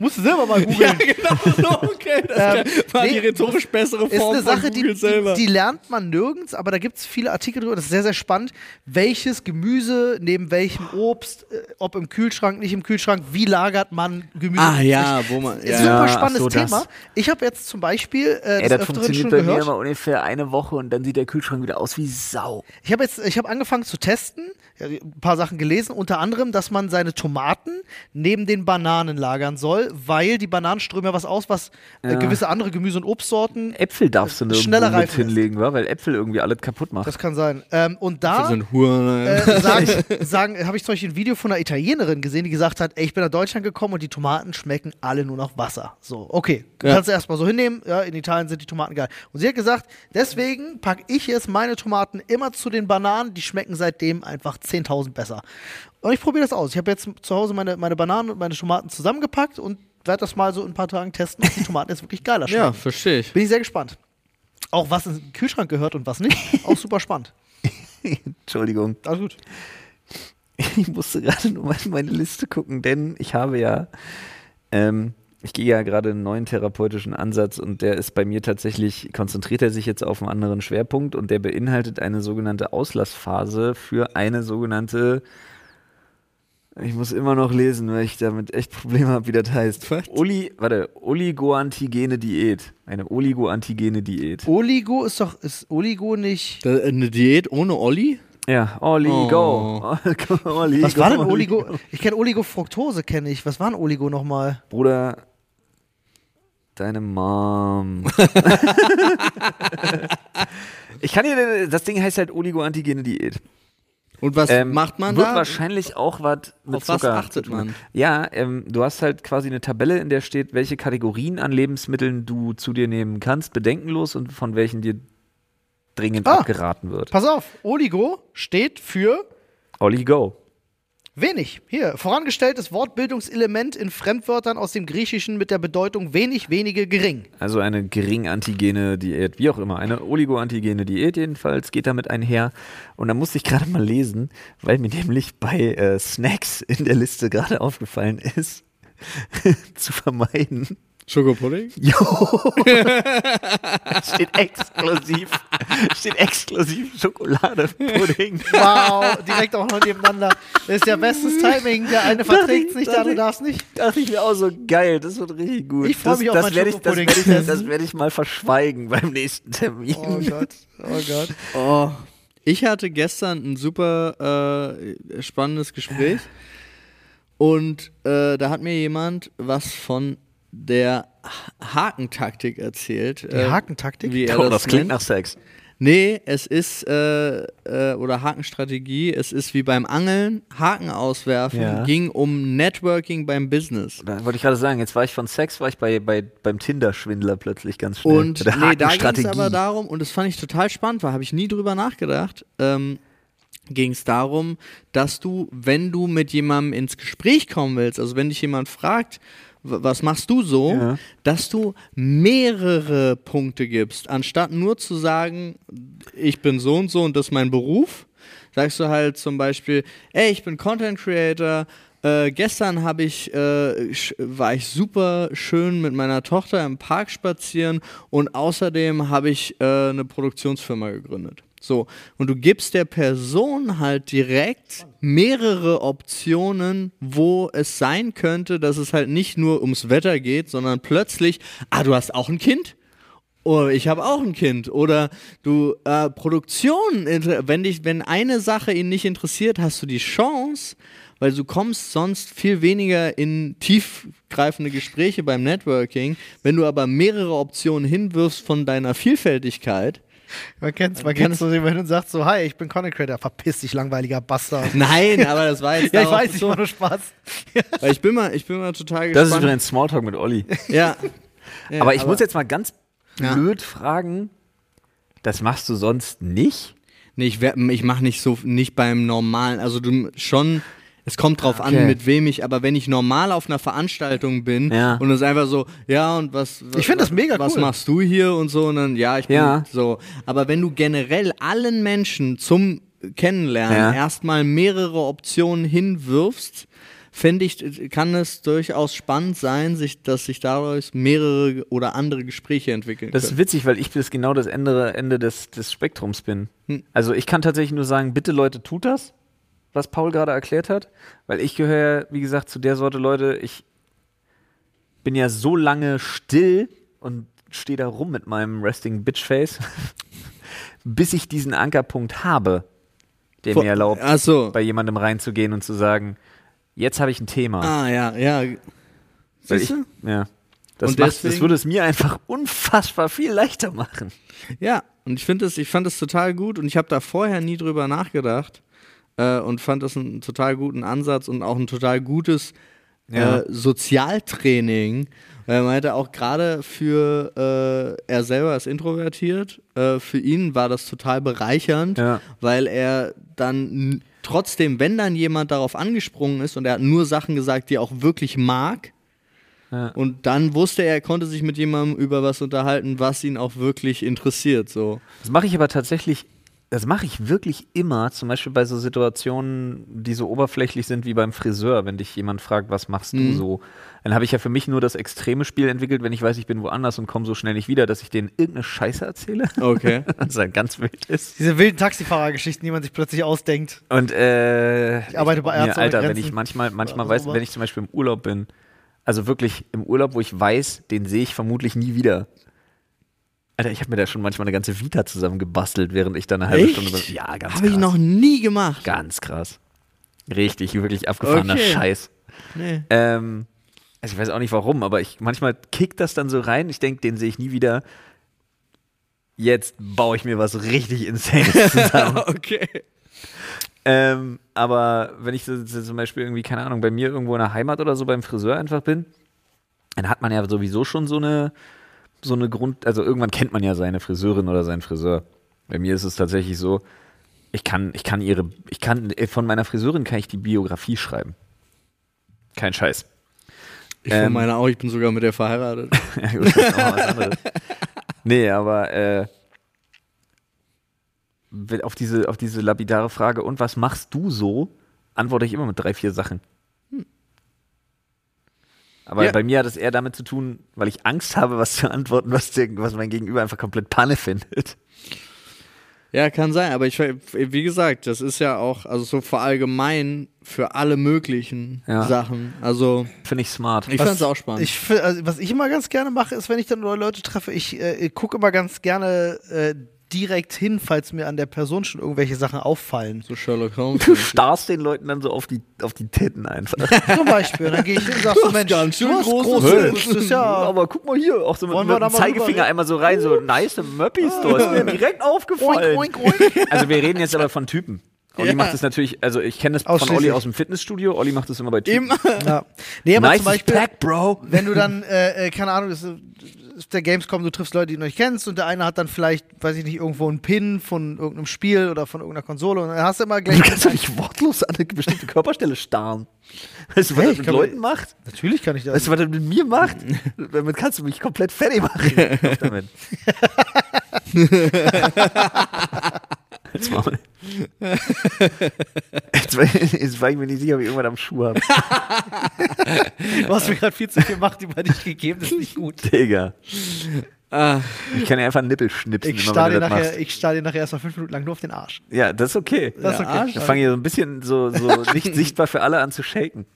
musst du selber mal googeln. genau so, okay. Das Ähm, war nee, die rhetorisch bessere ist Form eine Sache, die, die, die lernt man nirgends, aber da gibt es viele Artikel drüber. Das ist sehr, sehr spannend. Welches Gemüse neben welchem Obst, äh, ob im Kühlschrank, nicht im Kühlschrank, wie lagert man Gemüse? ah ja, wo man... Ist Ja. ein super Ja, spannendes so, das. Thema. Ich habe jetzt zum Beispiel äh, Ey, das Öfteren funktioniert schon bei mir gehört. immer ungefähr eine Woche und dann sieht der Kühlschrank wieder aus wie Sau. Ich habe jetzt, ich habe angefangen zu testen, ein paar Sachen gelesen, unter anderem, dass man seine Tomaten neben den Bananen lagern soll, weil die Bananen strömen ja was aus, was äh, Ja. gewisse andere Gemüse- und Obstsorten. Äpfel darfst du nirgendwo Schneller mit hinlegen, wa? weil Äpfel irgendwie alles kaputt macht. Das kann sein. Ähm, und da So äh, sagen, sagen habe ich zum Beispiel ein Video von einer Italienerin gesehen, die gesagt hat, ey, ich bin nach Deutschland gekommen und die Tomaten schmecken alle nur nach Wasser. So, okay, Ja. kannst du erstmal so hinnehmen. Ja, in Italien sind die Tomaten geil. Und sie hat gesagt, deswegen packe ich jetzt meine Tomaten immer zu den Bananen, die schmecken seitdem einfach 10.000 besser. Und ich probiere das aus. Ich habe jetzt zu Hause meine, meine Bananen und meine Tomaten zusammengepackt und werde das mal so in ein paar Tagen testen, ob die Tomaten jetzt wirklich geiler schmecken. ja, verstehe ich. Bin ich sehr gespannt. Auch was in den Kühlschrank gehört und was nicht. Auch super spannend. Entschuldigung. Alles gut. Ich musste gerade nur mal in meine Liste gucken, denn ich habe ja, ähm, ich gehe ja gerade einen neuen therapeutischen Ansatz und der ist bei mir tatsächlich, konzentriert er sich jetzt auf einen anderen Schwerpunkt und der beinhaltet eine sogenannte Auslassphase für eine sogenannte, ich muss immer noch lesen, weil ich damit echt Probleme habe, wie das heißt. Was? Oli, warte, Oligoantigene Diät. Eine Oligoantigene Diät. Oligo ist doch, ist Oligo nicht. Da, eine Diät ohne Olli? Ja, Oligo. Oligo. Was war denn Oligo? Ich kenne Oligofructose, kenne ich. Was war ein Oligo nochmal? Bruder, deine Mom. ich kann dir, das Ding heißt halt Oligoantigene Diät. Und was Ähm, macht man wird da? wahrscheinlich auch was mit Auf was achtet man? Ja, ähm, du hast halt quasi eine Tabelle, in der steht, welche Kategorien an Lebensmitteln du zu dir nehmen kannst, bedenkenlos und von welchen dir dringend Ah. abgeraten wird. Pass auf, Oligo steht für Oligo. Wenig. Hier, vorangestelltes Wortbildungselement in Fremdwörtern aus dem Griechischen mit der Bedeutung wenig, wenige, gering. Also eine geringantigene Diät, wie auch immer. Eine oligoantigene Diät jedenfalls geht damit einher. Und da musste ich gerade mal lesen, weil mir nämlich bei äh, Snacks in der Liste gerade aufgefallen ist, zu vermeiden. Schokopudding? Jo! steht exklusiv, steht exklusiv Schokoladepudding. Wow, direkt auch noch nebeneinander. Das ist ja bestes Timing. Der eine verträgt es nicht, der andere darf es nicht. Dachte ich mir auch so, geil, das wird richtig gut. Ich freu Das- mich auf das werde ich, das ich, das werd ich mal verschweigen beim nächsten Termin. Oh Gott, oh Gott. Oh. Ich hatte gestern ein super äh, spannendes Gespräch und äh, da hat mir jemand was von der Hakentaktik erzählt. Die Hakentaktik? Wie er Oh, das, das klingt nennt. nach Sex. Nee, es ist, äh, äh, oder Hakenstrategie, es ist wie beim Angeln, Haken auswerfen, Ja. ging um Networking beim Business. Da wollte ich gerade sagen, jetzt war ich von Sex, war ich bei, bei, beim Tinder-Schwindler plötzlich ganz schnell. Und nee, da ging es aber darum, und das fand ich total spannend, weil habe ich nie drüber nachgedacht, ähm, ging es darum, dass du, wenn du mit jemandem ins Gespräch kommen willst, also wenn dich jemand fragt, was machst du so, Ja. dass du mehrere Punkte gibst, anstatt nur zu sagen, ich bin so und so und das ist mein Beruf, sagst du halt zum Beispiel, ey, ich bin Content Creator, äh, gestern habe ich, äh, war ich super schön mit meiner Tochter im Park spazieren und außerdem habe ich äh, eine Produktionsfirma gegründet. So, und du gibst der Person halt direkt mehrere Optionen, wo es sein könnte, dass es halt nicht nur ums Wetter geht, sondern plötzlich, ah, du hast auch ein Kind? Oh, ich habe auch ein Kind. Oder du, äh, Produktion, wenn, dich, wenn eine Sache ihn nicht interessiert, hast du die Chance, weil du kommst sonst viel weniger in tiefgreifende Gespräche beim Networking. Wenn du aber mehrere Optionen hinwirfst von deiner Vielfältigkeit, Man kennt's, man kennt's so, wenn du sagst so, hi, ich bin Content Creator, verpiss dich, langweiliger Bastard. Nein, aber das war jetzt Ja, ich weiß, ich bezogen, war nur Spaß. weil ich bin mal, ich bin mal total Das ist gespannt. übrigens Smalltalk mit Olli. ja. ja. aber ich muss jetzt mal ganz Ja. blöd fragen, das machst du sonst nicht? Nee, ich, ich mache nicht so, nicht beim normalen, also du schon, es kommt drauf Okay. an, mit wem ich, aber wenn ich normal auf einer Veranstaltung bin Ja. und es einfach so, ja, und was, was Ich find das mega was cool. machst du hier und so, und dann, ja, ich bin Ja. so. Aber wenn du generell allen Menschen zum Kennenlernen Ja. erstmal mehrere Optionen hinwirfst, finde ich, kann es durchaus spannend sein, sich, dass sich daraus mehrere oder andere Gespräche entwickeln Das ist können. witzig, weil ich das genau das Ende, Ende des, des Spektrums bin. Hm. Also ich kann tatsächlich nur sagen, bitte Leute, tut das, was Paul gerade erklärt hat, weil ich gehöre, wie gesagt, zu der Sorte Leute, ich bin ja so lange still und stehe da rum mit meinem Resting Bitch Face, bis ich diesen Ankerpunkt habe, der Vor- mir erlaubt, Ach so. bei jemandem reinzugehen und zu sagen, jetzt habe ich ein Thema. Ah, ja, ja. Siehst du? ja. Das, macht, das würde es mir einfach unfassbar viel leichter machen. Ja, und ich finde das, ich fand das total gut und ich habe da vorher nie drüber nachgedacht äh, und fand das einen total guten Ansatz und auch ein total gutes Ja. äh, Sozialtraining. Weil er meinte auch gerade für äh, er selber ist introvertiert, äh, für ihn war das total bereichernd, Ja. weil er dann trotzdem, wenn dann jemand darauf angesprungen ist und er hat nur Sachen gesagt, die er auch wirklich mag, Ja. und dann wusste er, er konnte sich mit jemandem über was unterhalten, was ihn auch wirklich interessiert. So. Das mache ich aber tatsächlich, das mache ich wirklich immer, zum Beispiel bei so Situationen, die so oberflächlich sind wie beim Friseur, wenn dich jemand fragt, was machst du Mhm. so? Dann habe ich ja für mich nur das extreme Spiel entwickelt, wenn ich weiß, ich bin woanders und komme so schnell nicht wieder, dass ich denen irgendeine Scheiße erzähle, Okay. was halt ganz wild ist. Diese wilden Taxifahrergeschichten, die man sich plötzlich ausdenkt. Und äh, Ich arbeite bei mir, Ärzte ohne Alter, wenn ich manchmal, manchmal weiß, wenn ich zum Beispiel im Urlaub bin, also wirklich im Urlaub, wo ich weiß, den sehe ich vermutlich nie wieder. Alter, ich habe mir da schon manchmal eine ganze Vita zusammengebastelt, während ich dann eine halbe Echt? Stunde. Ja, ganz Habe ich noch nie gemacht. Ganz krass. Richtig, wirklich abgefahrener Okay. Scheiß. Nee. Ähm, also ich weiß auch nicht warum, aber ich manchmal kickt das dann so rein. Ich denke, den sehe ich nie wieder. Jetzt baue ich mir was richtig Insanes zusammen. okay. ähm, aber wenn ich so, so zum Beispiel irgendwie, keine Ahnung, bei mir irgendwo in der Heimat oder so beim Friseur einfach bin, dann hat man ja sowieso schon so eine, so eine Grund, also irgendwann kennt man ja seine Friseurin oder seinen Friseur. Bei mir ist es tatsächlich so, ich kann, ich kann ihre, ich kann, äh, von meiner Friseurin kann ich die Biografie schreiben. Kein Scheiß. Ich Ähm. von meiner auch, ich bin sogar mit der verheiratet. Nee, aber äh, auf, diese, auf diese lapidare Frage, und was machst du so, antworte ich immer mit drei, vier Sachen. Aber Ja. bei mir hat es eher damit zu tun, weil ich Angst habe, was zu antworten, was, der, was mein Gegenüber einfach komplett Panne findet. Ja, kann sein, aber ich, wie gesagt, das ist ja auch, also so verallgemein für alle möglichen Ja. Sachen. Also, Finde ich smart. ich fand es auch spannend. Ich, also, was ich immer ganz gerne mache, ist, wenn ich dann neue Leute treffe, ich äh, gucke immer ganz gerne äh, direkt hin, falls mir an der Person schon irgendwelche Sachen auffallen. So Sherlock Holmes. Du starrst den Leuten dann so auf die, auf die Titten einfach. Zum Beispiel. Und dann gehe ich hin und sag so, Mensch, ganz schön du hast große große, das ist ja. Aber guck mal hier, auch so mit, mit dem Zeigefinger einmal so rein, so nice Möppis, du hast mir direkt aufgefallen. Oink, oink, oink. Also wir reden jetzt aber von Typen. Olli Ja. macht das natürlich, also ich kenne das von. Olli aus dem Fitnessstudio, Olli macht das immer bei Typen. Immer. Ja. Nee, aber nice zum Beispiel, Pack, Bro. wenn du dann, äh, äh, keine Ahnung, das ist der Gamescom, du triffst Leute, die du nicht kennst und der eine hat dann vielleicht, weiß ich nicht, irgendwo einen Pin von irgendeinem Spiel oder von irgendeiner Konsole und dann hast du immer gleich. Du kannst doch nicht wortlos an eine bestimmte Körperstelle starren. Weißt du, was Hey, er ich mit Leuten macht? Natürlich kann ich das. Weißt du, was er mit mir macht? Damit kannst du mich komplett fertig machen. Damit. Jetzt mal. Jetzt, war- jetzt war ich mir nicht sicher, ob ich irgendwann am Schuh habe. du hast mir gerade viel zu viel Macht über dich gegeben, das ist nicht gut. Digga. Ah, Ich kann ja einfach einen Nippel schnipsen, Ich starre dir nachher, ich starr dir nachher erstmal fünf Minuten lang nur auf den Arsch. Ja, das ist okay. Das ist okay. Arsch. Dann fange ich so ein bisschen so, so nicht sichtbar für alle an zu shaken.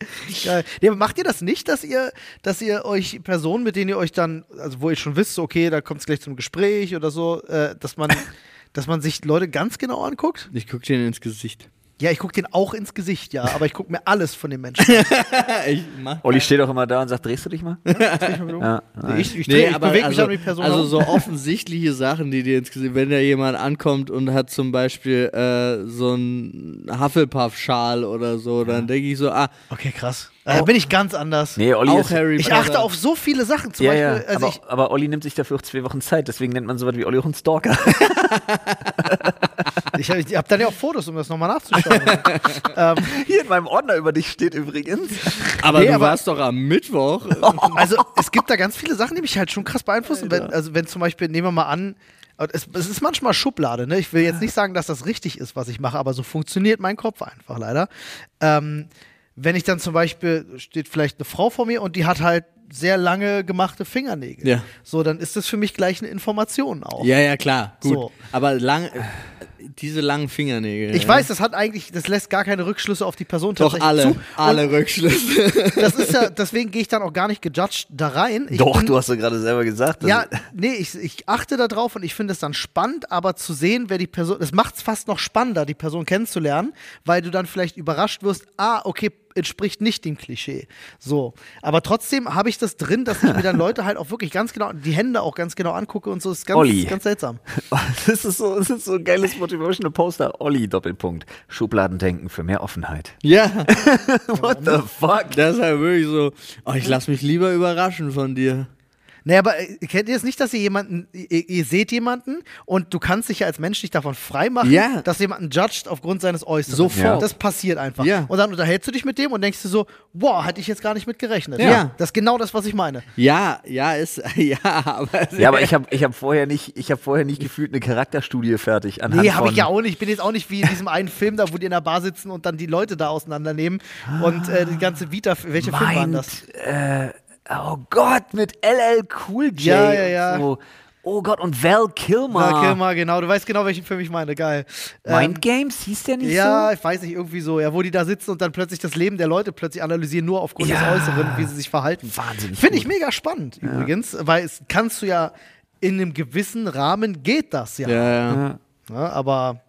Geil. Nee, aber macht ihr das nicht, dass ihr, dass ihr euch Personen, mit denen ihr euch dann, also wo ihr schon wisst, okay, da kommt es gleich zum Gespräch oder so, äh, dass man, dass man sich Leute ganz genau anguckt? ich guck dir ins Gesicht. Ja, ich gucke den auch ins Gesicht, ja, aber ich gucke mir alles von dem Menschen an. ich Olli steht auch immer da und sagt, drehst du dich mal? Ja. Nee, ich ich, Nee, dreh- ich aber bewege mich also, an die Person. also so offensichtliche Sachen, die dir ins Gesicht, wenn da jemand ankommt und hat zum Beispiel äh, so einen Hufflepuff-Schal oder so, dann denke ich so, ah, Okay, krass. Da bin ich ganz anders. Nee, Olli auch ist, Harry Ich achte auf so viele Sachen. Zum ja, Beispiel, ja. also aber, ich, aber Olli nimmt sich dafür auch zwei Wochen Zeit, deswegen nennt man sowas wie Olli auch einen Stalker. ich, hab- habe dann ja auch Fotos, um das nochmal nachzuschauen. ähm, Hier in meinem Ordner über dich steht übrigens. aber Nee, du aber- warst doch am Mittwoch. also es gibt da ganz viele Sachen, die mich halt schon krass beeinflussen. Wenn, also wenn zum Beispiel, nehmen wir mal an, es, es ist manchmal Schublade, ne? Ich will jetzt nicht sagen, dass das richtig ist, was ich mache, aber so funktioniert mein Kopf einfach leider. Ähm, wenn ich dann zum Beispiel, steht vielleicht eine Frau vor mir und die hat halt sehr lange gemachte Fingernägel. Ja. So, dann ist das für mich gleich eine Information auch. Ja, ja, klar. Gut. So. Aber lang, diese langen Fingernägel. Ich ja. weiß, das hat eigentlich, das lässt gar keine Rückschlüsse auf die Person Doch tatsächlich alle, zu. alle Rückschlüsse. Das ist ja, deswegen gehe ich dann auch gar nicht gejudged da rein. Ich Doch, bin- du hast ja gerade selber gesagt. Ja, nee, ich, ich achte da drauf und ich finde es dann spannend, aber zu sehen, wer die Person, es macht es fast noch spannender, die Person kennenzulernen, weil du dann vielleicht überrascht wirst, ah, okay, entspricht nicht dem Klischee. So. Aber trotzdem habe ich das drin, dass ich mir dann Leute halt auch wirklich ganz genau, die Hände auch ganz genau angucke und so. Das ist ganz, Olli. ganz seltsam. Das ist so, das ist so ein geiles Motivational Poster. Olli, Doppelpunkt. Schubladendenken für mehr Offenheit. ja, What the fuck? das ist halt wirklich so. Oh, ich lass mich lieber überraschen von dir. Nee, aber äh, kennt ihr es nicht, dass ihr jemanden, ihr, ihr seht jemanden und du kannst dich ja als Mensch nicht davon freimachen, Ja. dass jemanden judged aufgrund seines Äußeren. Sofort. Das passiert einfach. Ja. Und dann unterhältst du dich mit dem und denkst dir so, wow, hatte ich jetzt gar nicht mit gerechnet. Ja. Das ist genau das, was ich meine. Ja, ja, ist, ja, aber. Ja, aber ich habe ich hab vorher, nicht- ich hab vorher nicht gefühlt eine Charakterstudie fertig. Anhand Nee, habe ich ja auch nicht. Ich bin jetzt auch nicht wie in diesem einen Film da, wo die in der Bar sitzen und dann die Leute da auseinandernehmen und äh, die ganze Vita, welche Film waren Meint, das? äh, oh Gott, mit LL Cool J. Ja, ja, und ja. So. Oh Gott, und Val Kilmer. Ja, Kilmer, genau. Du weißt genau, welchen Film ich meine. Geil. Ähm, Mind Games hieß der nicht Ja, so? ich weiß nicht, irgendwie so, ja, wo die da sitzen und dann plötzlich das Leben der Leute plötzlich analysieren, nur aufgrund Ja. des Äußeren, wie sie sich verhalten. Wahnsinnig Finde ich mega spannend übrigens, weil es kannst du ja in einem gewissen Rahmen geht das ja. Ja, ja. Ja. Ja, aber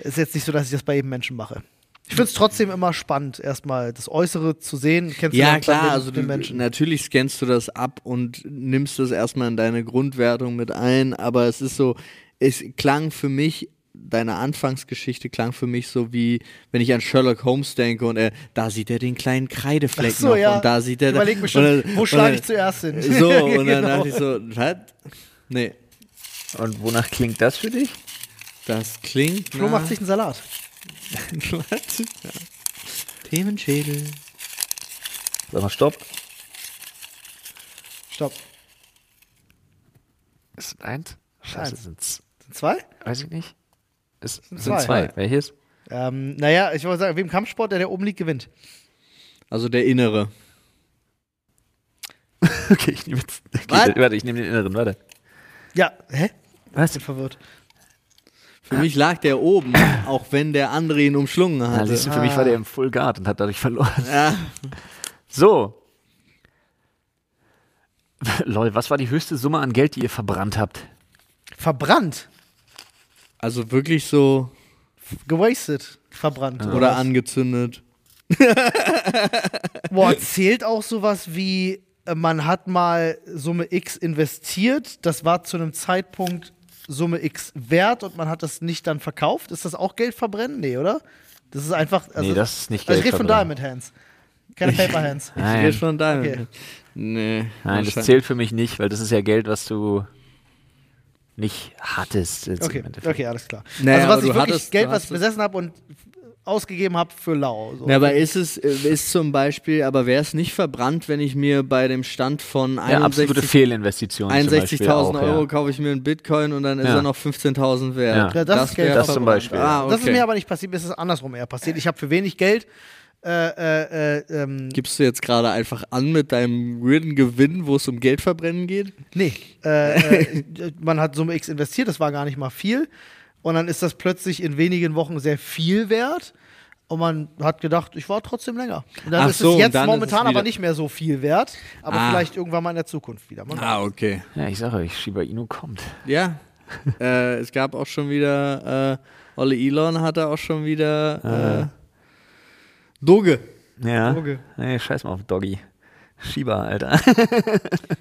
ist jetzt nicht so, dass ich das bei jedem Menschen mache. Ich finde es trotzdem immer spannend, erstmal das Äußere zu sehen. Kennst du Ja, dann klar, den, also du, den Menschen? natürlich scannst du das ab und nimmst das erstmal in deine Grundwertung mit ein, aber es ist so, es klang für mich, deine Anfangsgeschichte klang für mich so wie, wenn ich an Sherlock Holmes denke und er, da sieht er den kleinen Kreidefleck so, noch ja. und da sieht er überleg mir und schon, dann- wo schlage dann- ich zuerst hin? So, und dann Genau. dachte ich so, was? Nee, Und wonach klingt das für dich? das klingt Flo macht sich einen Salat. Was? Ja. Themenschädel. Sag mal, stopp. Stopp. Ist es eins? Scheiße, Eins. sind's. Sind zwei? Weiß ich nicht. Es sind zwei. zwei. Welches? Ähm, naja, ich wollte sagen, wem Kampfsport, der, der oben liegt, gewinnt. Also der innere. Okay, ich nehme jetzt. Okay, warte, ich nehme den inneren, warte. Ja, hä? Was? Ich bin verwirrt. Für mich lag der oben, auch wenn der andere ihn umschlungen Ja, hatte. siehst du, für mich war der im Full Guard und hat dadurch verloren. Ja. So. Lol, was war die höchste Summe an Geld, die ihr verbrannt habt? Verbrannt. Also wirklich so Gewastet. Verbrannt. oder angezündet. Boah, zählt auch sowas wie, äh, man hat mal Summe X investiert, das war zu einem Zeitpunkt Summe X wert und man hat das nicht dann verkauft. Ist das auch Geld verbrennen? Nee, oder? Das ist einfach. Also, Nee, das ist nicht Also ich Geld rede von. Diamond Hands. Keine Paper Hands. Ich rede von deinem. Okay. Nee. Nein, das zählt für mich nicht, weil das ist ja Geld, was du nicht hattest. Okay, okay, alles klar. Naja, also was ich wirklich hattest- Geld, was ich besessen habe und ausgegeben habe für lau. So. Ja, aber ist es äh, ist zum Beispiel, aber wäre es nicht verbrannt, wenn ich mir bei dem Stand von Ja, absolute 61 Fehlinvestition. zum Beispiel 61.000 auch, Euro Ja. kaufe ich mir einen Bitcoin und dann ist Ja. er noch 15.000 wert. Ja. Ja, das ist Geld Das zum. Beispiel. Ah, okay. Das ist mir aber nicht passiert, mir ist es andersrum eher passiert. Ich habe für wenig Geld äh, äh, äh, ähm, Gibst du jetzt gerade einfach an mit deinem weirden Gewinn, wo es um Geldverbrennen geht? Nee, äh, äh, man hat Summe X investiert, das war gar nicht mal viel. Und dann ist das plötzlich in wenigen Wochen sehr viel wert. Und man hat gedacht, ich war trotzdem länger. Und dann Ach ist so, es jetzt es momentan wieder- aber nicht mehr so viel wert. Aber Ah. vielleicht irgendwann mal in der Zukunft wieder. Man Ah, okay. Ja, ich sage euch, Shiba Inu kommt. Ja. äh, es gab auch schon wieder, äh, Olle Elon hatte auch schon wieder äh, Doge. Ja. Doge. Nee, scheiß mal auf Doggy. Shiba, Alter.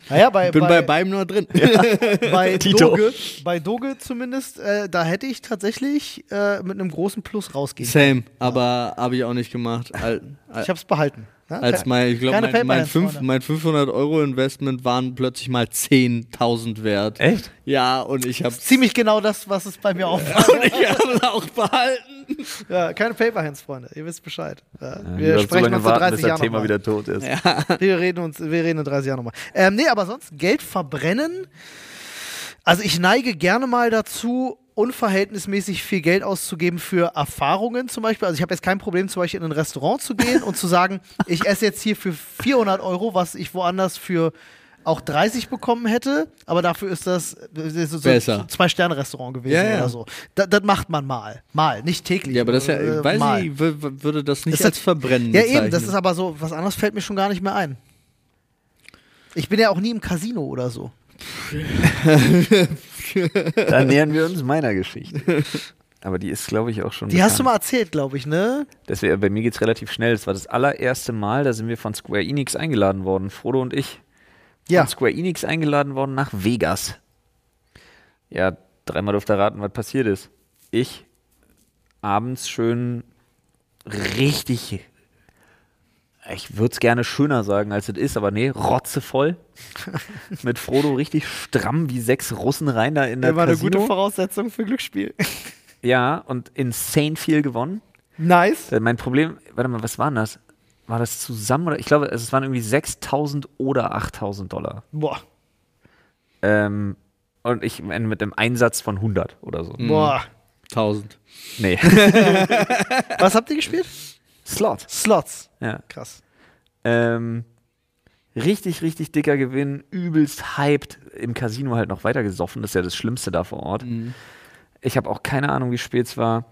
Naja, bei, Ich bin bei, bei, beim nur drin. bei, Tito. Doge, bei Doge zumindest, äh, da hätte ich tatsächlich äh, mit einem großen Plus rausgehen. Same, aber habe ich auch nicht gemacht. Al, al, Ich habe es behalten. Als mein, ich glaube, mein, mein, fünf, mein 500 Euro Investment waren plötzlich mal 10.000 wert. Echt? Ja, und ich habe Ziemlich genau das, was es bei mir auch war. und ich habe es auch behalten. Ja, keine Paperhands, Freunde. Ihr wisst Bescheid. Ja, Ja, wir sprechen uns in warten, 30 bis das Jahren Thema nochmal. wieder tot ist. Wir reden, uns, wir reden in 30 Jahren nochmal. Ähm, nee, aber sonst Geld verbrennen. Also ich neige gerne mal dazu, unverhältnismäßig viel Geld auszugeben für Erfahrungen zum Beispiel. Also ich habe jetzt kein Problem, zum Beispiel in ein Restaurant zu gehen und zu sagen, ich esse jetzt hier für 400 Euro, was ich woanders für auch 30 bekommen hätte, aber dafür ist das so, Zwei-Sterne-Restaurant gewesen Ja, ja. oder so. Da, das macht man mal. Mal, nicht täglich. Ja, aber das ist ja, äh, weiß mal. ich, würde das nicht Ist das- als Verbrennen Ja, eben, das bezeichnen. ist aber so, was anderes fällt mir schon gar nicht mehr ein. Ich bin ja auch nie im Casino oder so. Dann nähern wir uns meiner Geschichte. Aber die ist, glaube ich, auch schon. Die hast du bekannt. mal erzählt, glaube ich, ne? Das wär, bei mir geht es relativ schnell. Das war das allererste Mal, da sind wir von Square Enix eingeladen worden, Frodo und ich. Ja. Von Square Enix eingeladen worden nach Vegas. Ja, dreimal durfte er raten, was passiert ist. Ich abends schön richtig, ich würde es gerne schöner sagen, als es ist, aber nee, rotzevoll. Mit Frodo richtig stramm wie sechs Russen rein da in der Casino. Voraussetzung für Glücksspiel. Ja, und insane viel gewonnen. Nice. Äh, Mein Problem, warte mal, was war denn das? War das zusammen oder? Ich glaube, es waren irgendwie 6000 oder 8000 Dollar. Boah. Ähm, und ich meine, mit einem Einsatz von 100 oder so. Boah. 1000. Nee. Was habt ihr gespielt? Slot. Slots. Ja. Krass. Ähm, richtig, richtig dicker Gewinn, übelst hyped. Im Casino halt noch weiter gesoffen. Das ist ja das Schlimmste da vor Ort. Ich habe auch keine Ahnung, wie spät es war.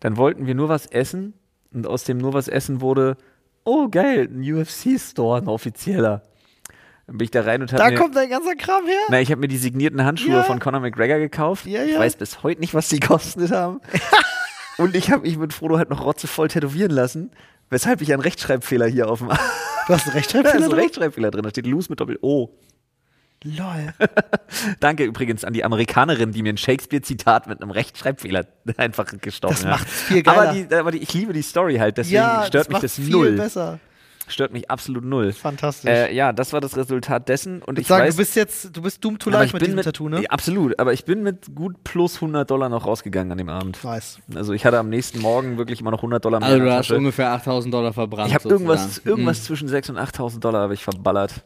Dann wollten wir nur was essen und aus dem nur was essen wurde, oh geil, ein UFC-Store, ein offizieller. Dann bin ich da rein und habe Da mir, kommt dein ganzer Kram her. na, ich habe mir die signierten Handschuhe Ja. von Conor McGregor gekauft. Ja, Ich ja. weiß bis heute nicht, was die gekostet haben. Und ich habe mich mit Frodo halt noch rotzevoll tätowieren lassen, weshalb ich einen Rechtschreibfehler hier auf dem Du hast einen da ist Rechtschreibfehler ein drin? Rechtschreibfehler drin. Da steht Loose mit Doppel-O. Lol. Danke übrigens an die Amerikanerin, die mir ein Shakespeare-Zitat mit einem Rechtschreibfehler einfach gestochen Das hat. macht's viel geiler. Aber, die, aber die, ich liebe die Story halt, deswegen ja, stört das mich das viel null. besser. Stört mich absolut null. Fantastisch. Äh, ja, das war das Resultat dessen. Und ich ich sagen, weiß, du bist jetzt, du bist doomed to life ich mit bin diesem mit, Tattoo, ne? Ja, absolut, aber ich bin mit gut plus 100 Dollar noch rausgegangen an dem Abend. Nice. Also ich hatte am nächsten Morgen wirklich immer noch 100 Dollar mehr Also du hast ungefähr 8000 Dollar verbrannt. Ich habe irgendwas, irgendwas zwischen 6.000 und 8.000 Dollar habe ich verballert.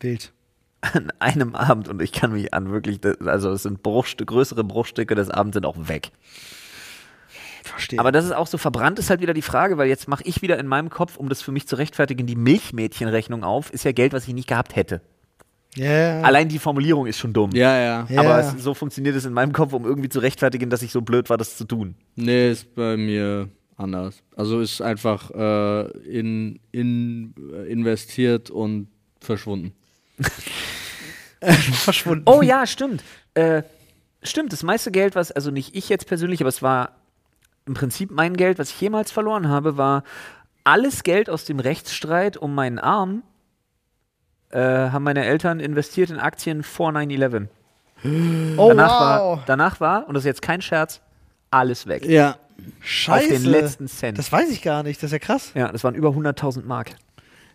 Wild. an einem Abend und ich kann mich an wirklich, also es sind Bruchstück, größere Bruchstücke des Abends sind auch weg. Verstehe. Aber das ist auch so, verbrannt ist halt wieder die Frage, weil jetzt mache ich wieder in meinem Kopf, um das für mich zu rechtfertigen, die Milchmädchenrechnung auf, ist ja Geld, was ich nicht gehabt hätte. Ja. Allein die Formulierung ist schon dumm. Ja, ja. Ja. Aber es, so funktioniert es in meinem Kopf, um irgendwie zu rechtfertigen, dass ich so blöd war, das zu tun. Nee, ist bei mir anders. Also ist einfach äh, in, in äh, investiert und verschwunden. verschwunden. Oh ja, stimmt. Äh, stimmt, das meiste Geld, was, also nicht ich jetzt persönlich, aber es war im Prinzip mein Geld, was ich jemals verloren habe, war alles Geld aus dem Rechtsstreit um meinen Arm, äh, haben meine Eltern investiert in Aktien vor 9-11. Oh, danach, wow. war, danach war, und das ist jetzt kein Scherz, alles weg. Ja. Scheiße. Auf den letzten Cent. Das weiß ich gar nicht. Das ist ja krass. ja, das waren über 100.000 Mark.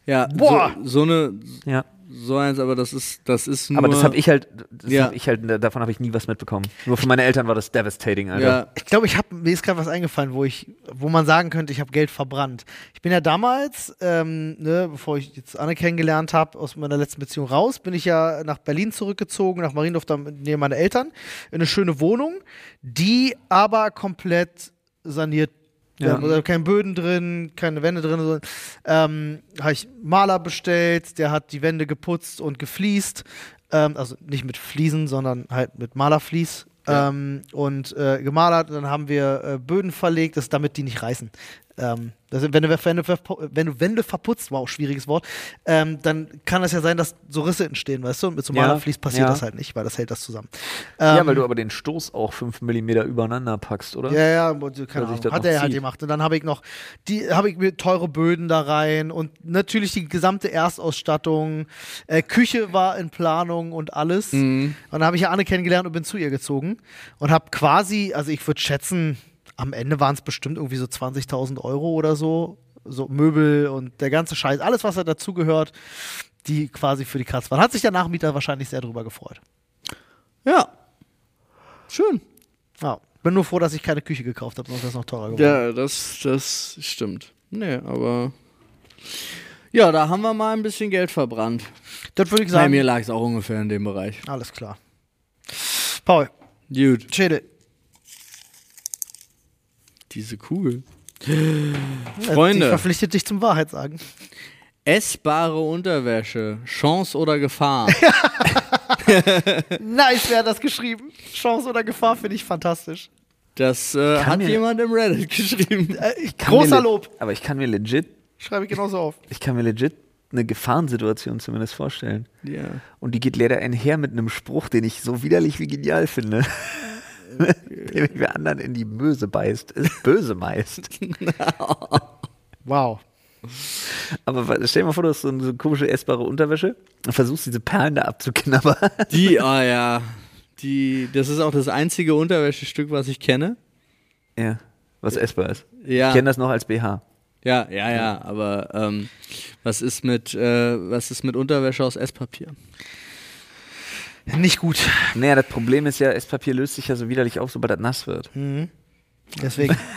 Ja, Boah. So, so eine, Ja. so eins, aber das ist, das ist nur. Aber das habe ich halt, das Ja. hab ich halt, davon habe ich nie was mitbekommen. Nur für meine Eltern war das devastating, Alter. Ja, Ich glaube, ich habe mir ist gerade was eingefallen, wo ich, wo man sagen könnte, ich habe Geld verbrannt. Ich bin ja damals, ähm, ne, bevor ich jetzt Anne kennengelernt habe, aus meiner letzten Beziehung raus, bin ich ja nach Berlin zurückgezogen, nach Mariendorf, da neben meine Eltern, in eine schöne Wohnung, die aber komplett saniert. Ja. Also keine Böden drin, keine Wände drin. So. Ähm, habe ich Maler bestellt, der hat die Wände geputzt und gefliest. Ähm, also nicht mit Fliesen, sondern halt mit Malerflies. Ja. Ähm, und äh, gemalert, dann haben wir äh, Böden verlegt, das, damit die nicht reißen. Ähm, das, wenn, du, wenn, du, wenn du Wände verputzt, wow, schwieriges Wort, ähm, dann kann es ja sein, dass so Risse entstehen, weißt du? Und mit so Ja, Malerflies passiert ja. das halt nicht, weil das hält das zusammen. Ja, Ähm, weil du aber den Stoß auch 5 mm übereinander packst, oder? ja, ja, keine Ahnung. das Hat er halt gemacht. Und dann habe ich noch, die habe ich mir teure Böden da rein und natürlich die gesamte Erstausstattung. Äh, Küche war in Planung und alles. Mhm. Und dann habe ich ja Anne kennengelernt und bin zu ihr gezogen und habe quasi, also ich würde schätzen, am Ende waren es bestimmt irgendwie so 20.000 Euro oder so. So Möbel und der ganze Scheiß, alles, was da dazugehört, die quasi für die Katz waren. Hat sich der Nachmieter wahrscheinlich sehr drüber gefreut. ja. Schön. Ja. Bin nur froh, dass ich keine Küche gekauft habe, sonst wäre es noch teurer geworden. Ja, das, das stimmt. Nee, aber. Ja, da haben wir mal ein bisschen Geld verbrannt. Das würde ich Bei sagen. mir lag es auch ungefähr in dem Bereich. Alles klar. Paul, Gut. Schädel. Diese Kugel. Ich Freunde, verpflichtet dich zum Wahrheit sagen. essbare Unterwäsche. Chance oder Gefahr? Nice, wer hat das geschrieben? Chance oder Gefahr finde ich fantastisch. Das äh, hat mir- jemand im Reddit geschrieben. Äh, ich, Kann mir großer Lob. Aber ich kann mir legit, Schreibe ich genauso auf. ich kann mir legit eine Gefahrensituation zumindest vorstellen. Ja. Und die geht leider einher mit einem Spruch, den ich so widerlich wie genial finde. Der mich wer anderen in die Möse beißt, ist böse meist. Wow. Aber stell dir mal vor, du hast so eine, so eine komische essbare Unterwäsche und versuchst diese Perlen da abzuknabbern. Die, ah ja. Die, das ist auch das einzige Unterwäschestück, was ich kenne. Ja, was essbar ist. Ja. Ich kenne das noch als BH. Ja, ja, ja, aber ähm, was ist mit äh, was ist mit Unterwäsche aus Esspapier? Nicht gut. Naja, das Problem ist ja, Esspapier löst sich ja so widerlich auf, sobald das nass wird. Deswegen.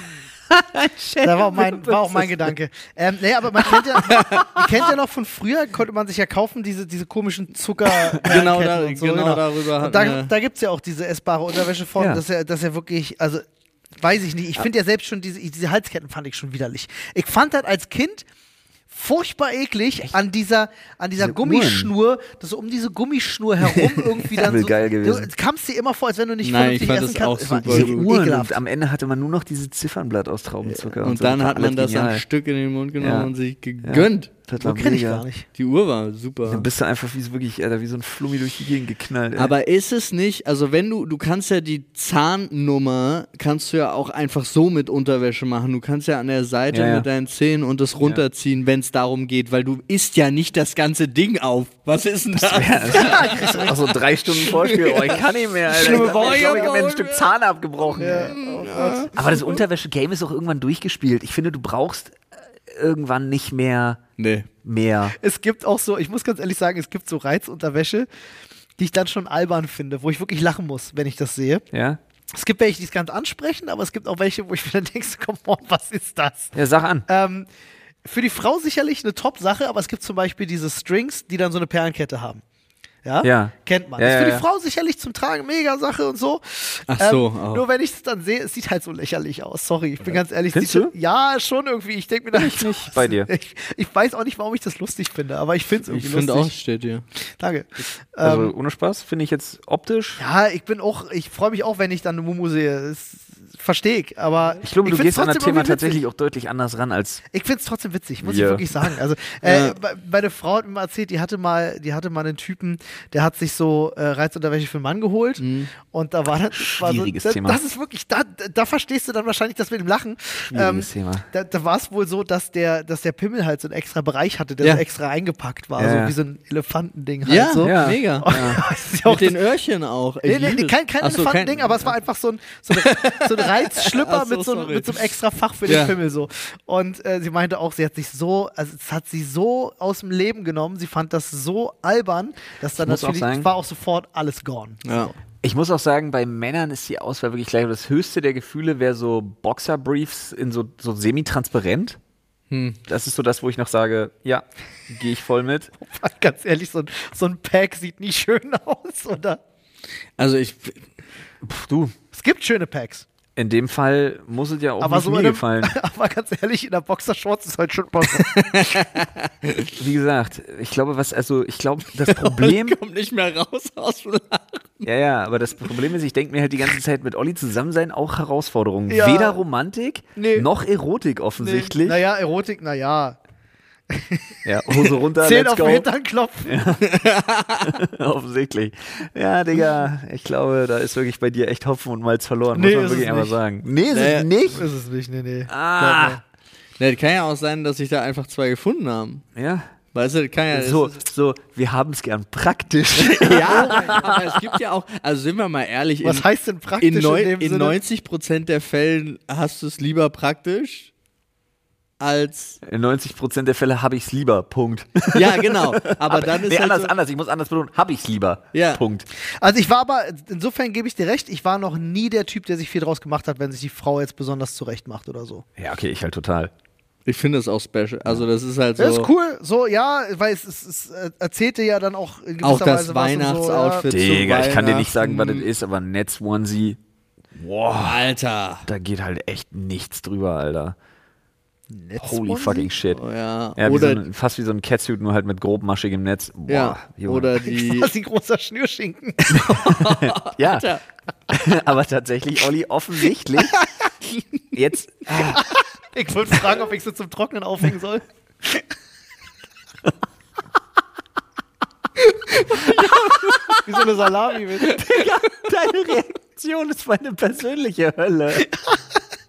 Da war auch mein, war auch mein Gedanke. Ähm, nee, aber man kennt ja, ihr kennt ja noch von früher, konnte man sich ja kaufen, diese, diese komischen Zucker. Genau, da, und so, genau, darüber Und da, da gibt es ja auch diese essbare Unterwäsche von. Ja. Das, ist ja, das ist ja wirklich, also weiß ich nicht. Ich finde ja selbst schon diese, diese Halsketten fand ich schon widerlich. Ich fand das als Kind furchtbar eklig an dieser, an dieser Diese Gummischnur, dass so um diese Gummischnur herum irgendwie dann so. geil gewesen. Du kamst dir immer vor, als wenn du nicht Nein, vernünftig ich fand essen das auch kannst. war super e- gut. Uhren und am Ende hatte man nur noch dieses Ziffernblatt aus Traubenzucker. Und so. dann Das hat man das genial. ein Stück in den Mund genommen Ja. und sich gegönnt. Das war kenn ich gar nicht. Die Uhr war super. Dann bist du einfach wie so wirklich, Alter, wie so ein Flummi durch die Gegend geknallt. Ey. Aber ist es nicht, also wenn du, du kannst ja die Zahnnummer, kannst du ja auch einfach so mit Unterwäsche machen. Du kannst ja an der Seite Ja, ja. mit deinen Zähnen und das runterziehen, wenn es darum geht, weil du isst ja nicht das ganze Ding auf. Was ist denn das? Auch so drei Stunden Vorspiel, oh, ich kann nicht mehr, Alter. Schlimme ich glaube, ich, glaub, ich habe mir ein Woche. Stück Zahn abgebrochen. ey. Aber das Unterwäsche-Game ist auch irgendwann durchgespielt. Ich finde, du brauchst irgendwann nicht mehr Nee. mehr. Es gibt auch so, ich muss ganz ehrlich sagen, es gibt so Reizunterwäsche, die ich dann schon albern finde, wo ich wirklich lachen muss, wenn ich das sehe. Ja? Es gibt welche, die es ganz ansprechen, aber es gibt auch welche, wo ich mir dann denke, on, was ist das? Ja, sag an. Ähm, für die Frau sicherlich eine Top-Sache, aber es gibt zum Beispiel diese Strings, die dann so eine Perlenkette haben. Ja? Ja. Kennt man. Ja, ist für ja, die ja. Frau sicherlich zum Tragen mega Sache und so. Ähm, Ach so, auch. Nur wenn ich es dann sehe, es sieht halt so lächerlich aus. Sorry, ich bin ganz ehrlich. Findest sieht- du? Ja, schon irgendwie. Ich denke mir dann ich nicht bei dir. Ich, ich weiß auch nicht, warum ich das lustig finde, aber ich finde es irgendwie Ich finde auch, lustig. steht hier. Danke. Also ähm, ohne Spaß, finde ich jetzt optisch. ja, ich bin auch, ich freue mich auch, wenn ich dann eine Mumu sehe. Es verstehe ich. Aber Ich glaube, du find's gehst an das trotzdem Thema tatsächlich auch deutlich anders ran als. Ich finde es trotzdem witzig, muss Ja. ich wirklich sagen. Also, äh, Ja. meine Frau hat mir mal erzählt, die hatte mal, die hatte mal einen Typen, der hat sich so äh, Reizunterwäsche für einen Mann geholt. Und da war dann. War so, Schwieriges da, Thema. Das ist wirklich, da, da verstehst du dann wahrscheinlich das mit dem Lachen. Ähm, Schwieriges Thema. Da, da war es wohl so, dass der, dass der Pimmel halt so einen extra Bereich hatte, der Ja. so extra eingepackt war, Ja, so wie so ein Elefantending halt Ja, so. ja, mega. Das ist ja auch Mit den Öhrchen auch. Ich Nee, nee, kein, kein so, Elefantending, aber es war einfach so ein, so ein, so ein Reizschlipper Ach so, mit, so, einem- mit so einem extra Fach für Ja. den Pimmel so. Und äh, sie meinte auch, sie hat sich so, also es hat sie so aus dem Leben genommen, sie fand das so albern, dass dann auch natürlich sagen- war auch sofort alles gone. Ja. Ich muss auch sagen, bei Männern ist die Auswahl wirklich gleich. Das höchste der Gefühle wäre so Boxerbriefs in so, so semi-transparent. Das ist so das, wo ich noch sage, ja, gehe ich voll mit. Ganz ehrlich, so ein, so ein Pack sieht nie schön aus, oder? Also ich, Pff, du, Es gibt schöne Packs. In dem Fall muss es ja auch Aber nicht so mir in einem, gefallen. aber ganz ehrlich, in der Boxershorts ist halt schon so. Wie gesagt, ich glaube, was, also ich glaube, das Problem, kommt nicht mehr raus aus dem Lachen. ja, ja, aber das Problem ist, ich denke mir halt die ganze Zeit mit Olli zusammen sein auch Herausforderungen. Ja. Weder Romantik Nee. noch Erotik offensichtlich. Naja, Erotik, naja. Ja, Hose runter, Zehn auf go. den Hintern klopfen. Offensichtlich. Ja, Digga, ich glaube, da ist wirklich bei dir echt Hopfen und Malz verloren, Nee, muss man wirklich nicht. sagen. Nee, ist Nee. es nicht. Ist es nicht, nee, nee. Ah. Glaub Ne, kann ja auch sein, dass sich da einfach zwei gefunden haben. Ja. Weißt du, kann ja. So, so, wir haben es gern praktisch. ja, aber es gibt ja auch, also sind wir mal ehrlich. Was in, heißt denn praktisch in, in, neun- in Sinne? 90% der Fällen hast du es lieber praktisch als. In 90% der Fälle habe ich es lieber. Punkt. Ja, genau. Aber dann ist nee, halt anders, so, anders. Ich muss anders betonen. Habe ich es lieber. Ja. Punkt. Also ich war aber, insofern gebe ich dir recht, ich war noch nie der Typ, der sich viel draus gemacht hat, wenn sich die Frau jetzt besonders zurecht macht oder so. Ja, okay, ich halt total. Ich finde es auch special. Also, das ist halt so. Das ist cool, so, ja, weil es, es, es äh, erzählte ja dann auch in gewisser Auch das Weise Weihnachtsoutfit. So, Zu Digga, ich kann dir nicht sagen, was das ist, aber Netz Onesie, boah, Alter. da geht halt echt nichts drüber, Alter. Ja. Holy fucking shit. Oh, ja. Ja, wie so oder, ein, fast wie so ein Catsuit, nur halt mit grobmaschigem Netz. Boah, ja. Junge. oder die. Quasi ein großer Schnürschinken. ja. aber tatsächlich, Olli, offensichtlich. Jetzt, Ich wollte fragen, ob ich sie zum Trocknen aufhängen soll. Wie so eine Salami mit. deine Reaktion ist meine persönliche Hölle.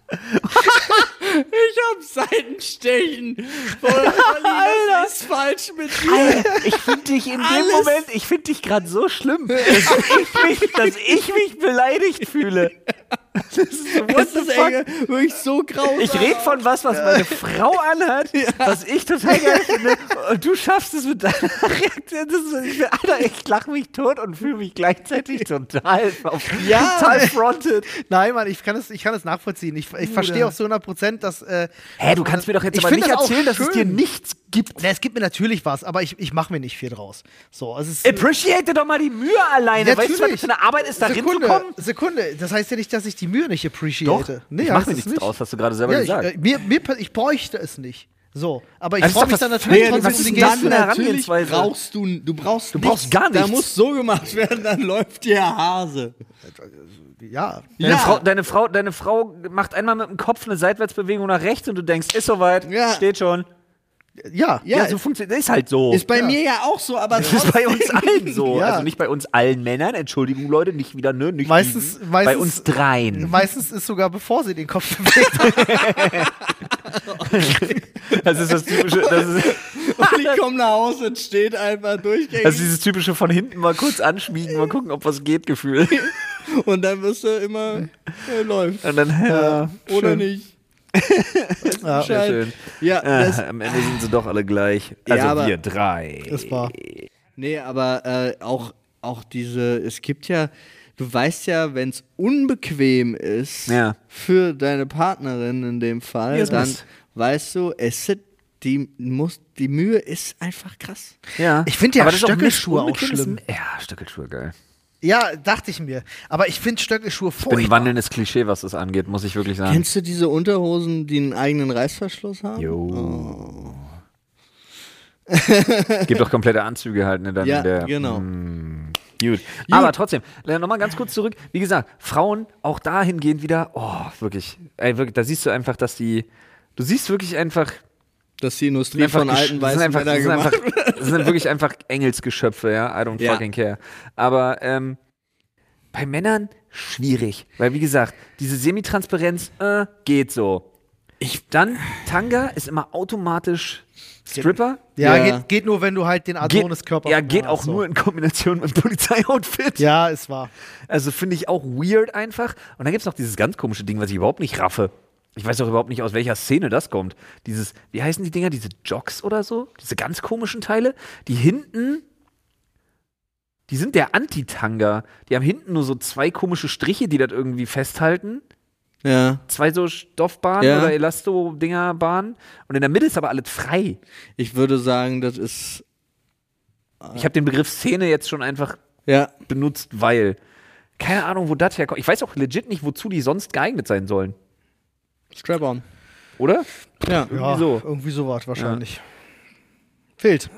Ich hab Seitenstechen. Was ist falsch mit dir? Ich finde dich in dem Alles- Moment, ich finde dich gerade so schlimm, dass ich, mich, dass ich mich beleidigt fühle. Das ist so, Das ist ey, wirklich so grausam. Ich rede von was, was meine Frau anhat, was ich total geil finde. Und du schaffst es mit deiner Reaktion. Das ist, ich, bin- Alter, ich lache mich tot und fühle mich gleichzeitig total, auf, Ja. total fronted. Nein, Mann, ich kann es, ich kann es nachvollziehen. Ich, ich verstehe auch zu 100 Prozent, dass. Äh, Hä, du kannst mir doch jetzt Ich aber nicht das erzählen, dass es dir nichts gibt. Ne, es gibt mir natürlich was, aber ich, ich mache mir nicht viel draus. So, also es ist, Appreciate doch mal die Mühe alleine. Weißt du, was für eine Arbeit ist, da hinzukommen? Sekunde. Das heißt ja nicht, dass ich die Mühe nicht appreciate. Doch, nee, ich mache mir es nichts nicht. draus, hast du gerade selber Ja, ich, gesagt. äh, mir, mir, ich bräuchte es nicht. So, aber ich Also freue mich dann natürlich Nee, trotzdem was ist die denn dann Geste. eine natürlich brauchst du, du brauchst Du brauchst gar Da nichts. muss so gemacht werden, dann läuft dir Hase. Ja. Deine, Ja. Frau, deine, Frau, deine Frau macht einmal mit dem Kopf eine Seitwärtsbewegung nach rechts und du denkst, ist soweit, Ja. steht schon. Ja. Ja, Ja, so funktioniert, ist halt so. Ist bei Ja. mir ja auch so, aber Das ist bei uns allen so. Ja. Also nicht bei uns allen Männern, Entschuldigung Leute, nicht wieder, ne? Nicht Meistens- meistens- bei uns dreien. Meistens ist sogar bevor sie den Kopf bewegt. Das ist das typische, das ist, Und ich komme nach Hause und steht einfach durchgängig. das ist dieses typische von hinten mal kurz anschmiegen, mal gucken, ob was geht, Gefühl. und dann wirst du immer, äh, läuft. Und dann, ja, Oder schön. nicht. Ja, Sehr schön. Ja, das, Äh, am Ende sind sie doch alle gleich. Also Ja, aber- wir drei. das war. nee, aber äh, auch, auch diese, es gibt ja, du weißt ja, wenn es unbequem ist Ja. für deine Partnerin in dem Fall, Ja, es dann weißt du, es sind die, muss, die Mühe ist einfach krass. Ja. Ich find ja das auch Stöckelschuhe auch unbequem, schlimm. Ja, Stöckelschuhe, geil. Ja, dachte ich mir. Aber ich finde Stöckelschuhe Ich bin ein wandelndes Klischee, was das angeht, muss ich wirklich sagen. Kennst du diese Unterhosen, die einen eigenen Reißverschluss haben? Jo. Gibt doch komplette Anzüge halt, ne? Dann Ja, in der, genau. Mm, Gut. Aber trotzdem, nochmal ganz kurz zurück. Wie gesagt, Frauen auch dahingehend wieder, oh, wirklich, ey, wirklich, da siehst du einfach, dass die, du siehst wirklich einfach, Dass die Industrie von gesch- alten sind weißen einfach, Männern sind einfach, gemacht das sind wirklich einfach Engelsgeschöpfe, ja. I don't Ja. fucking care. Aber ähm, bei Männern schwierig. Weil, wie gesagt, diese Semitransparenz äh, geht so. Ich, dann, Tanga ist immer automatisch Stripper. Ja, Ja. Geht, geht nur, wenn du halt den Adonis-Körper ja, geht auch so. nur in Kombination mit Polizeioutfit. Ja, es war. Also finde ich auch weird einfach. Und dann gibt es noch dieses ganz komische Ding, was ich überhaupt nicht raffe. Ich weiß auch überhaupt nicht, aus welcher Szene das kommt. Dieses, wie heißen die Dinger? Diese Jocks oder so? Diese ganz komischen Teile, die hinten, die sind der Anti-Tanga. Die haben hinten nur so zwei komische Striche, die das irgendwie festhalten. Ja, Zwei so Stoffbahnen Ja. oder Elasto-Dinger-Bahnen. Und in der Mitte ist aber alles frei. ich würde sagen, das ist. Ich habe den Begriff Szene jetzt schon einfach Ja, benutzt, weil. Keine Ahnung, wo das herkommt. Ich weiß auch legit nicht, wozu die sonst geeignet sein sollen. Strap-on. Oder? Ja. Ja, so. irgendwie sowas wahrscheinlich. Fehlt.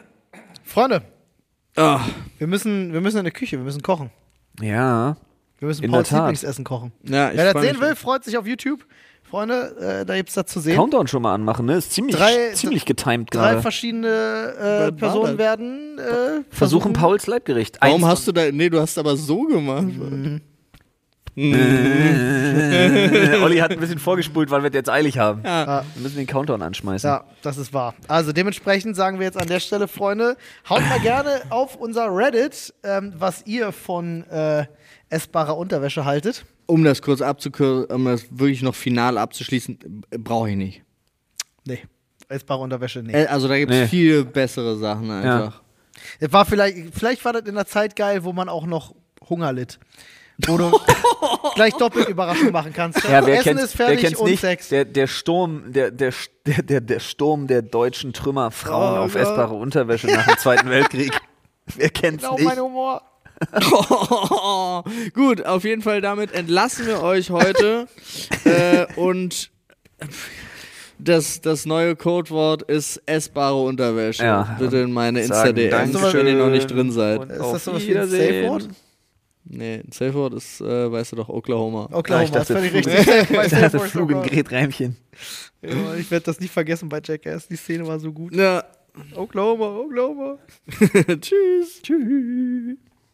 Freunde, Ah, wir müssen, wir müssen in die Küche, wir müssen kochen. Ja. Wir müssen In Pauls. Lieblingsessen kochen. ja, ich Wer das sehen will, freut sich auf YouTube. Freunde, äh, da gibt's das zu sehen. Countdown schon mal anmachen, ne? Ist ziemlich, Drei- ziemlich getimed Drei gerade. verschiedene Was äh, war Personen werden äh, Versuchen versuchen Pauls Leibgericht. Warum Eins hast du da. Nee, du hast aber so gemacht. Äh, Olli hat ein bisschen vorgespult, weil wir jetzt eilig haben. Ja. Wir müssen den Countdown anschmeißen. Ja, das ist wahr. Also dementsprechend sagen wir jetzt an der Stelle, Freunde, haut mal gerne auf unser Reddit, ähm, was ihr von äh, essbarer Unterwäsche haltet. Um das kurz abzukürzen, um das wirklich noch final abzuschließen, brauche ich nicht. Nee, essbare Unterwäsche, nee. Äh, Also da gibt es Nee. viel bessere Sachen einfach. Es war vielleicht, vielleicht war das in der Zeit geil, wo man auch noch Hunger litt. Wo du gleich doppelt Überraschung machen kannst. Ja, wer Essen ist wer fertig kennt's und nicht? Sex. Der, der Sturm, der, der, der, der, Sturm der deutschen Trümmerfrauen Oh auf Gott. essbare Unterwäsche nach dem Zweiten Weltkrieg. Wer kennt's Genau nicht? mein Humor. Gut, auf jeden Fall damit entlassen wir euch heute. äh, und das, das neue Codewort ist essbare Unterwäsche. Ja. Bitte in meine Dankeschön wenn ihr noch nicht drin seid. und Ist das sowas wie ein. Safe-Wort? Nee, ein Safe Word ist, äh, weißt du doch, Oklahoma. Oklahoma, Ah, ich dachte, ist völlig richtig. Ich dachte, Word Flug in sogar. Gret Reimchen. Ja, ich werde das nicht vergessen bei Jackass. Die Szene war so gut. Ja. Oklahoma, Oklahoma. Tschüss. Tschüss.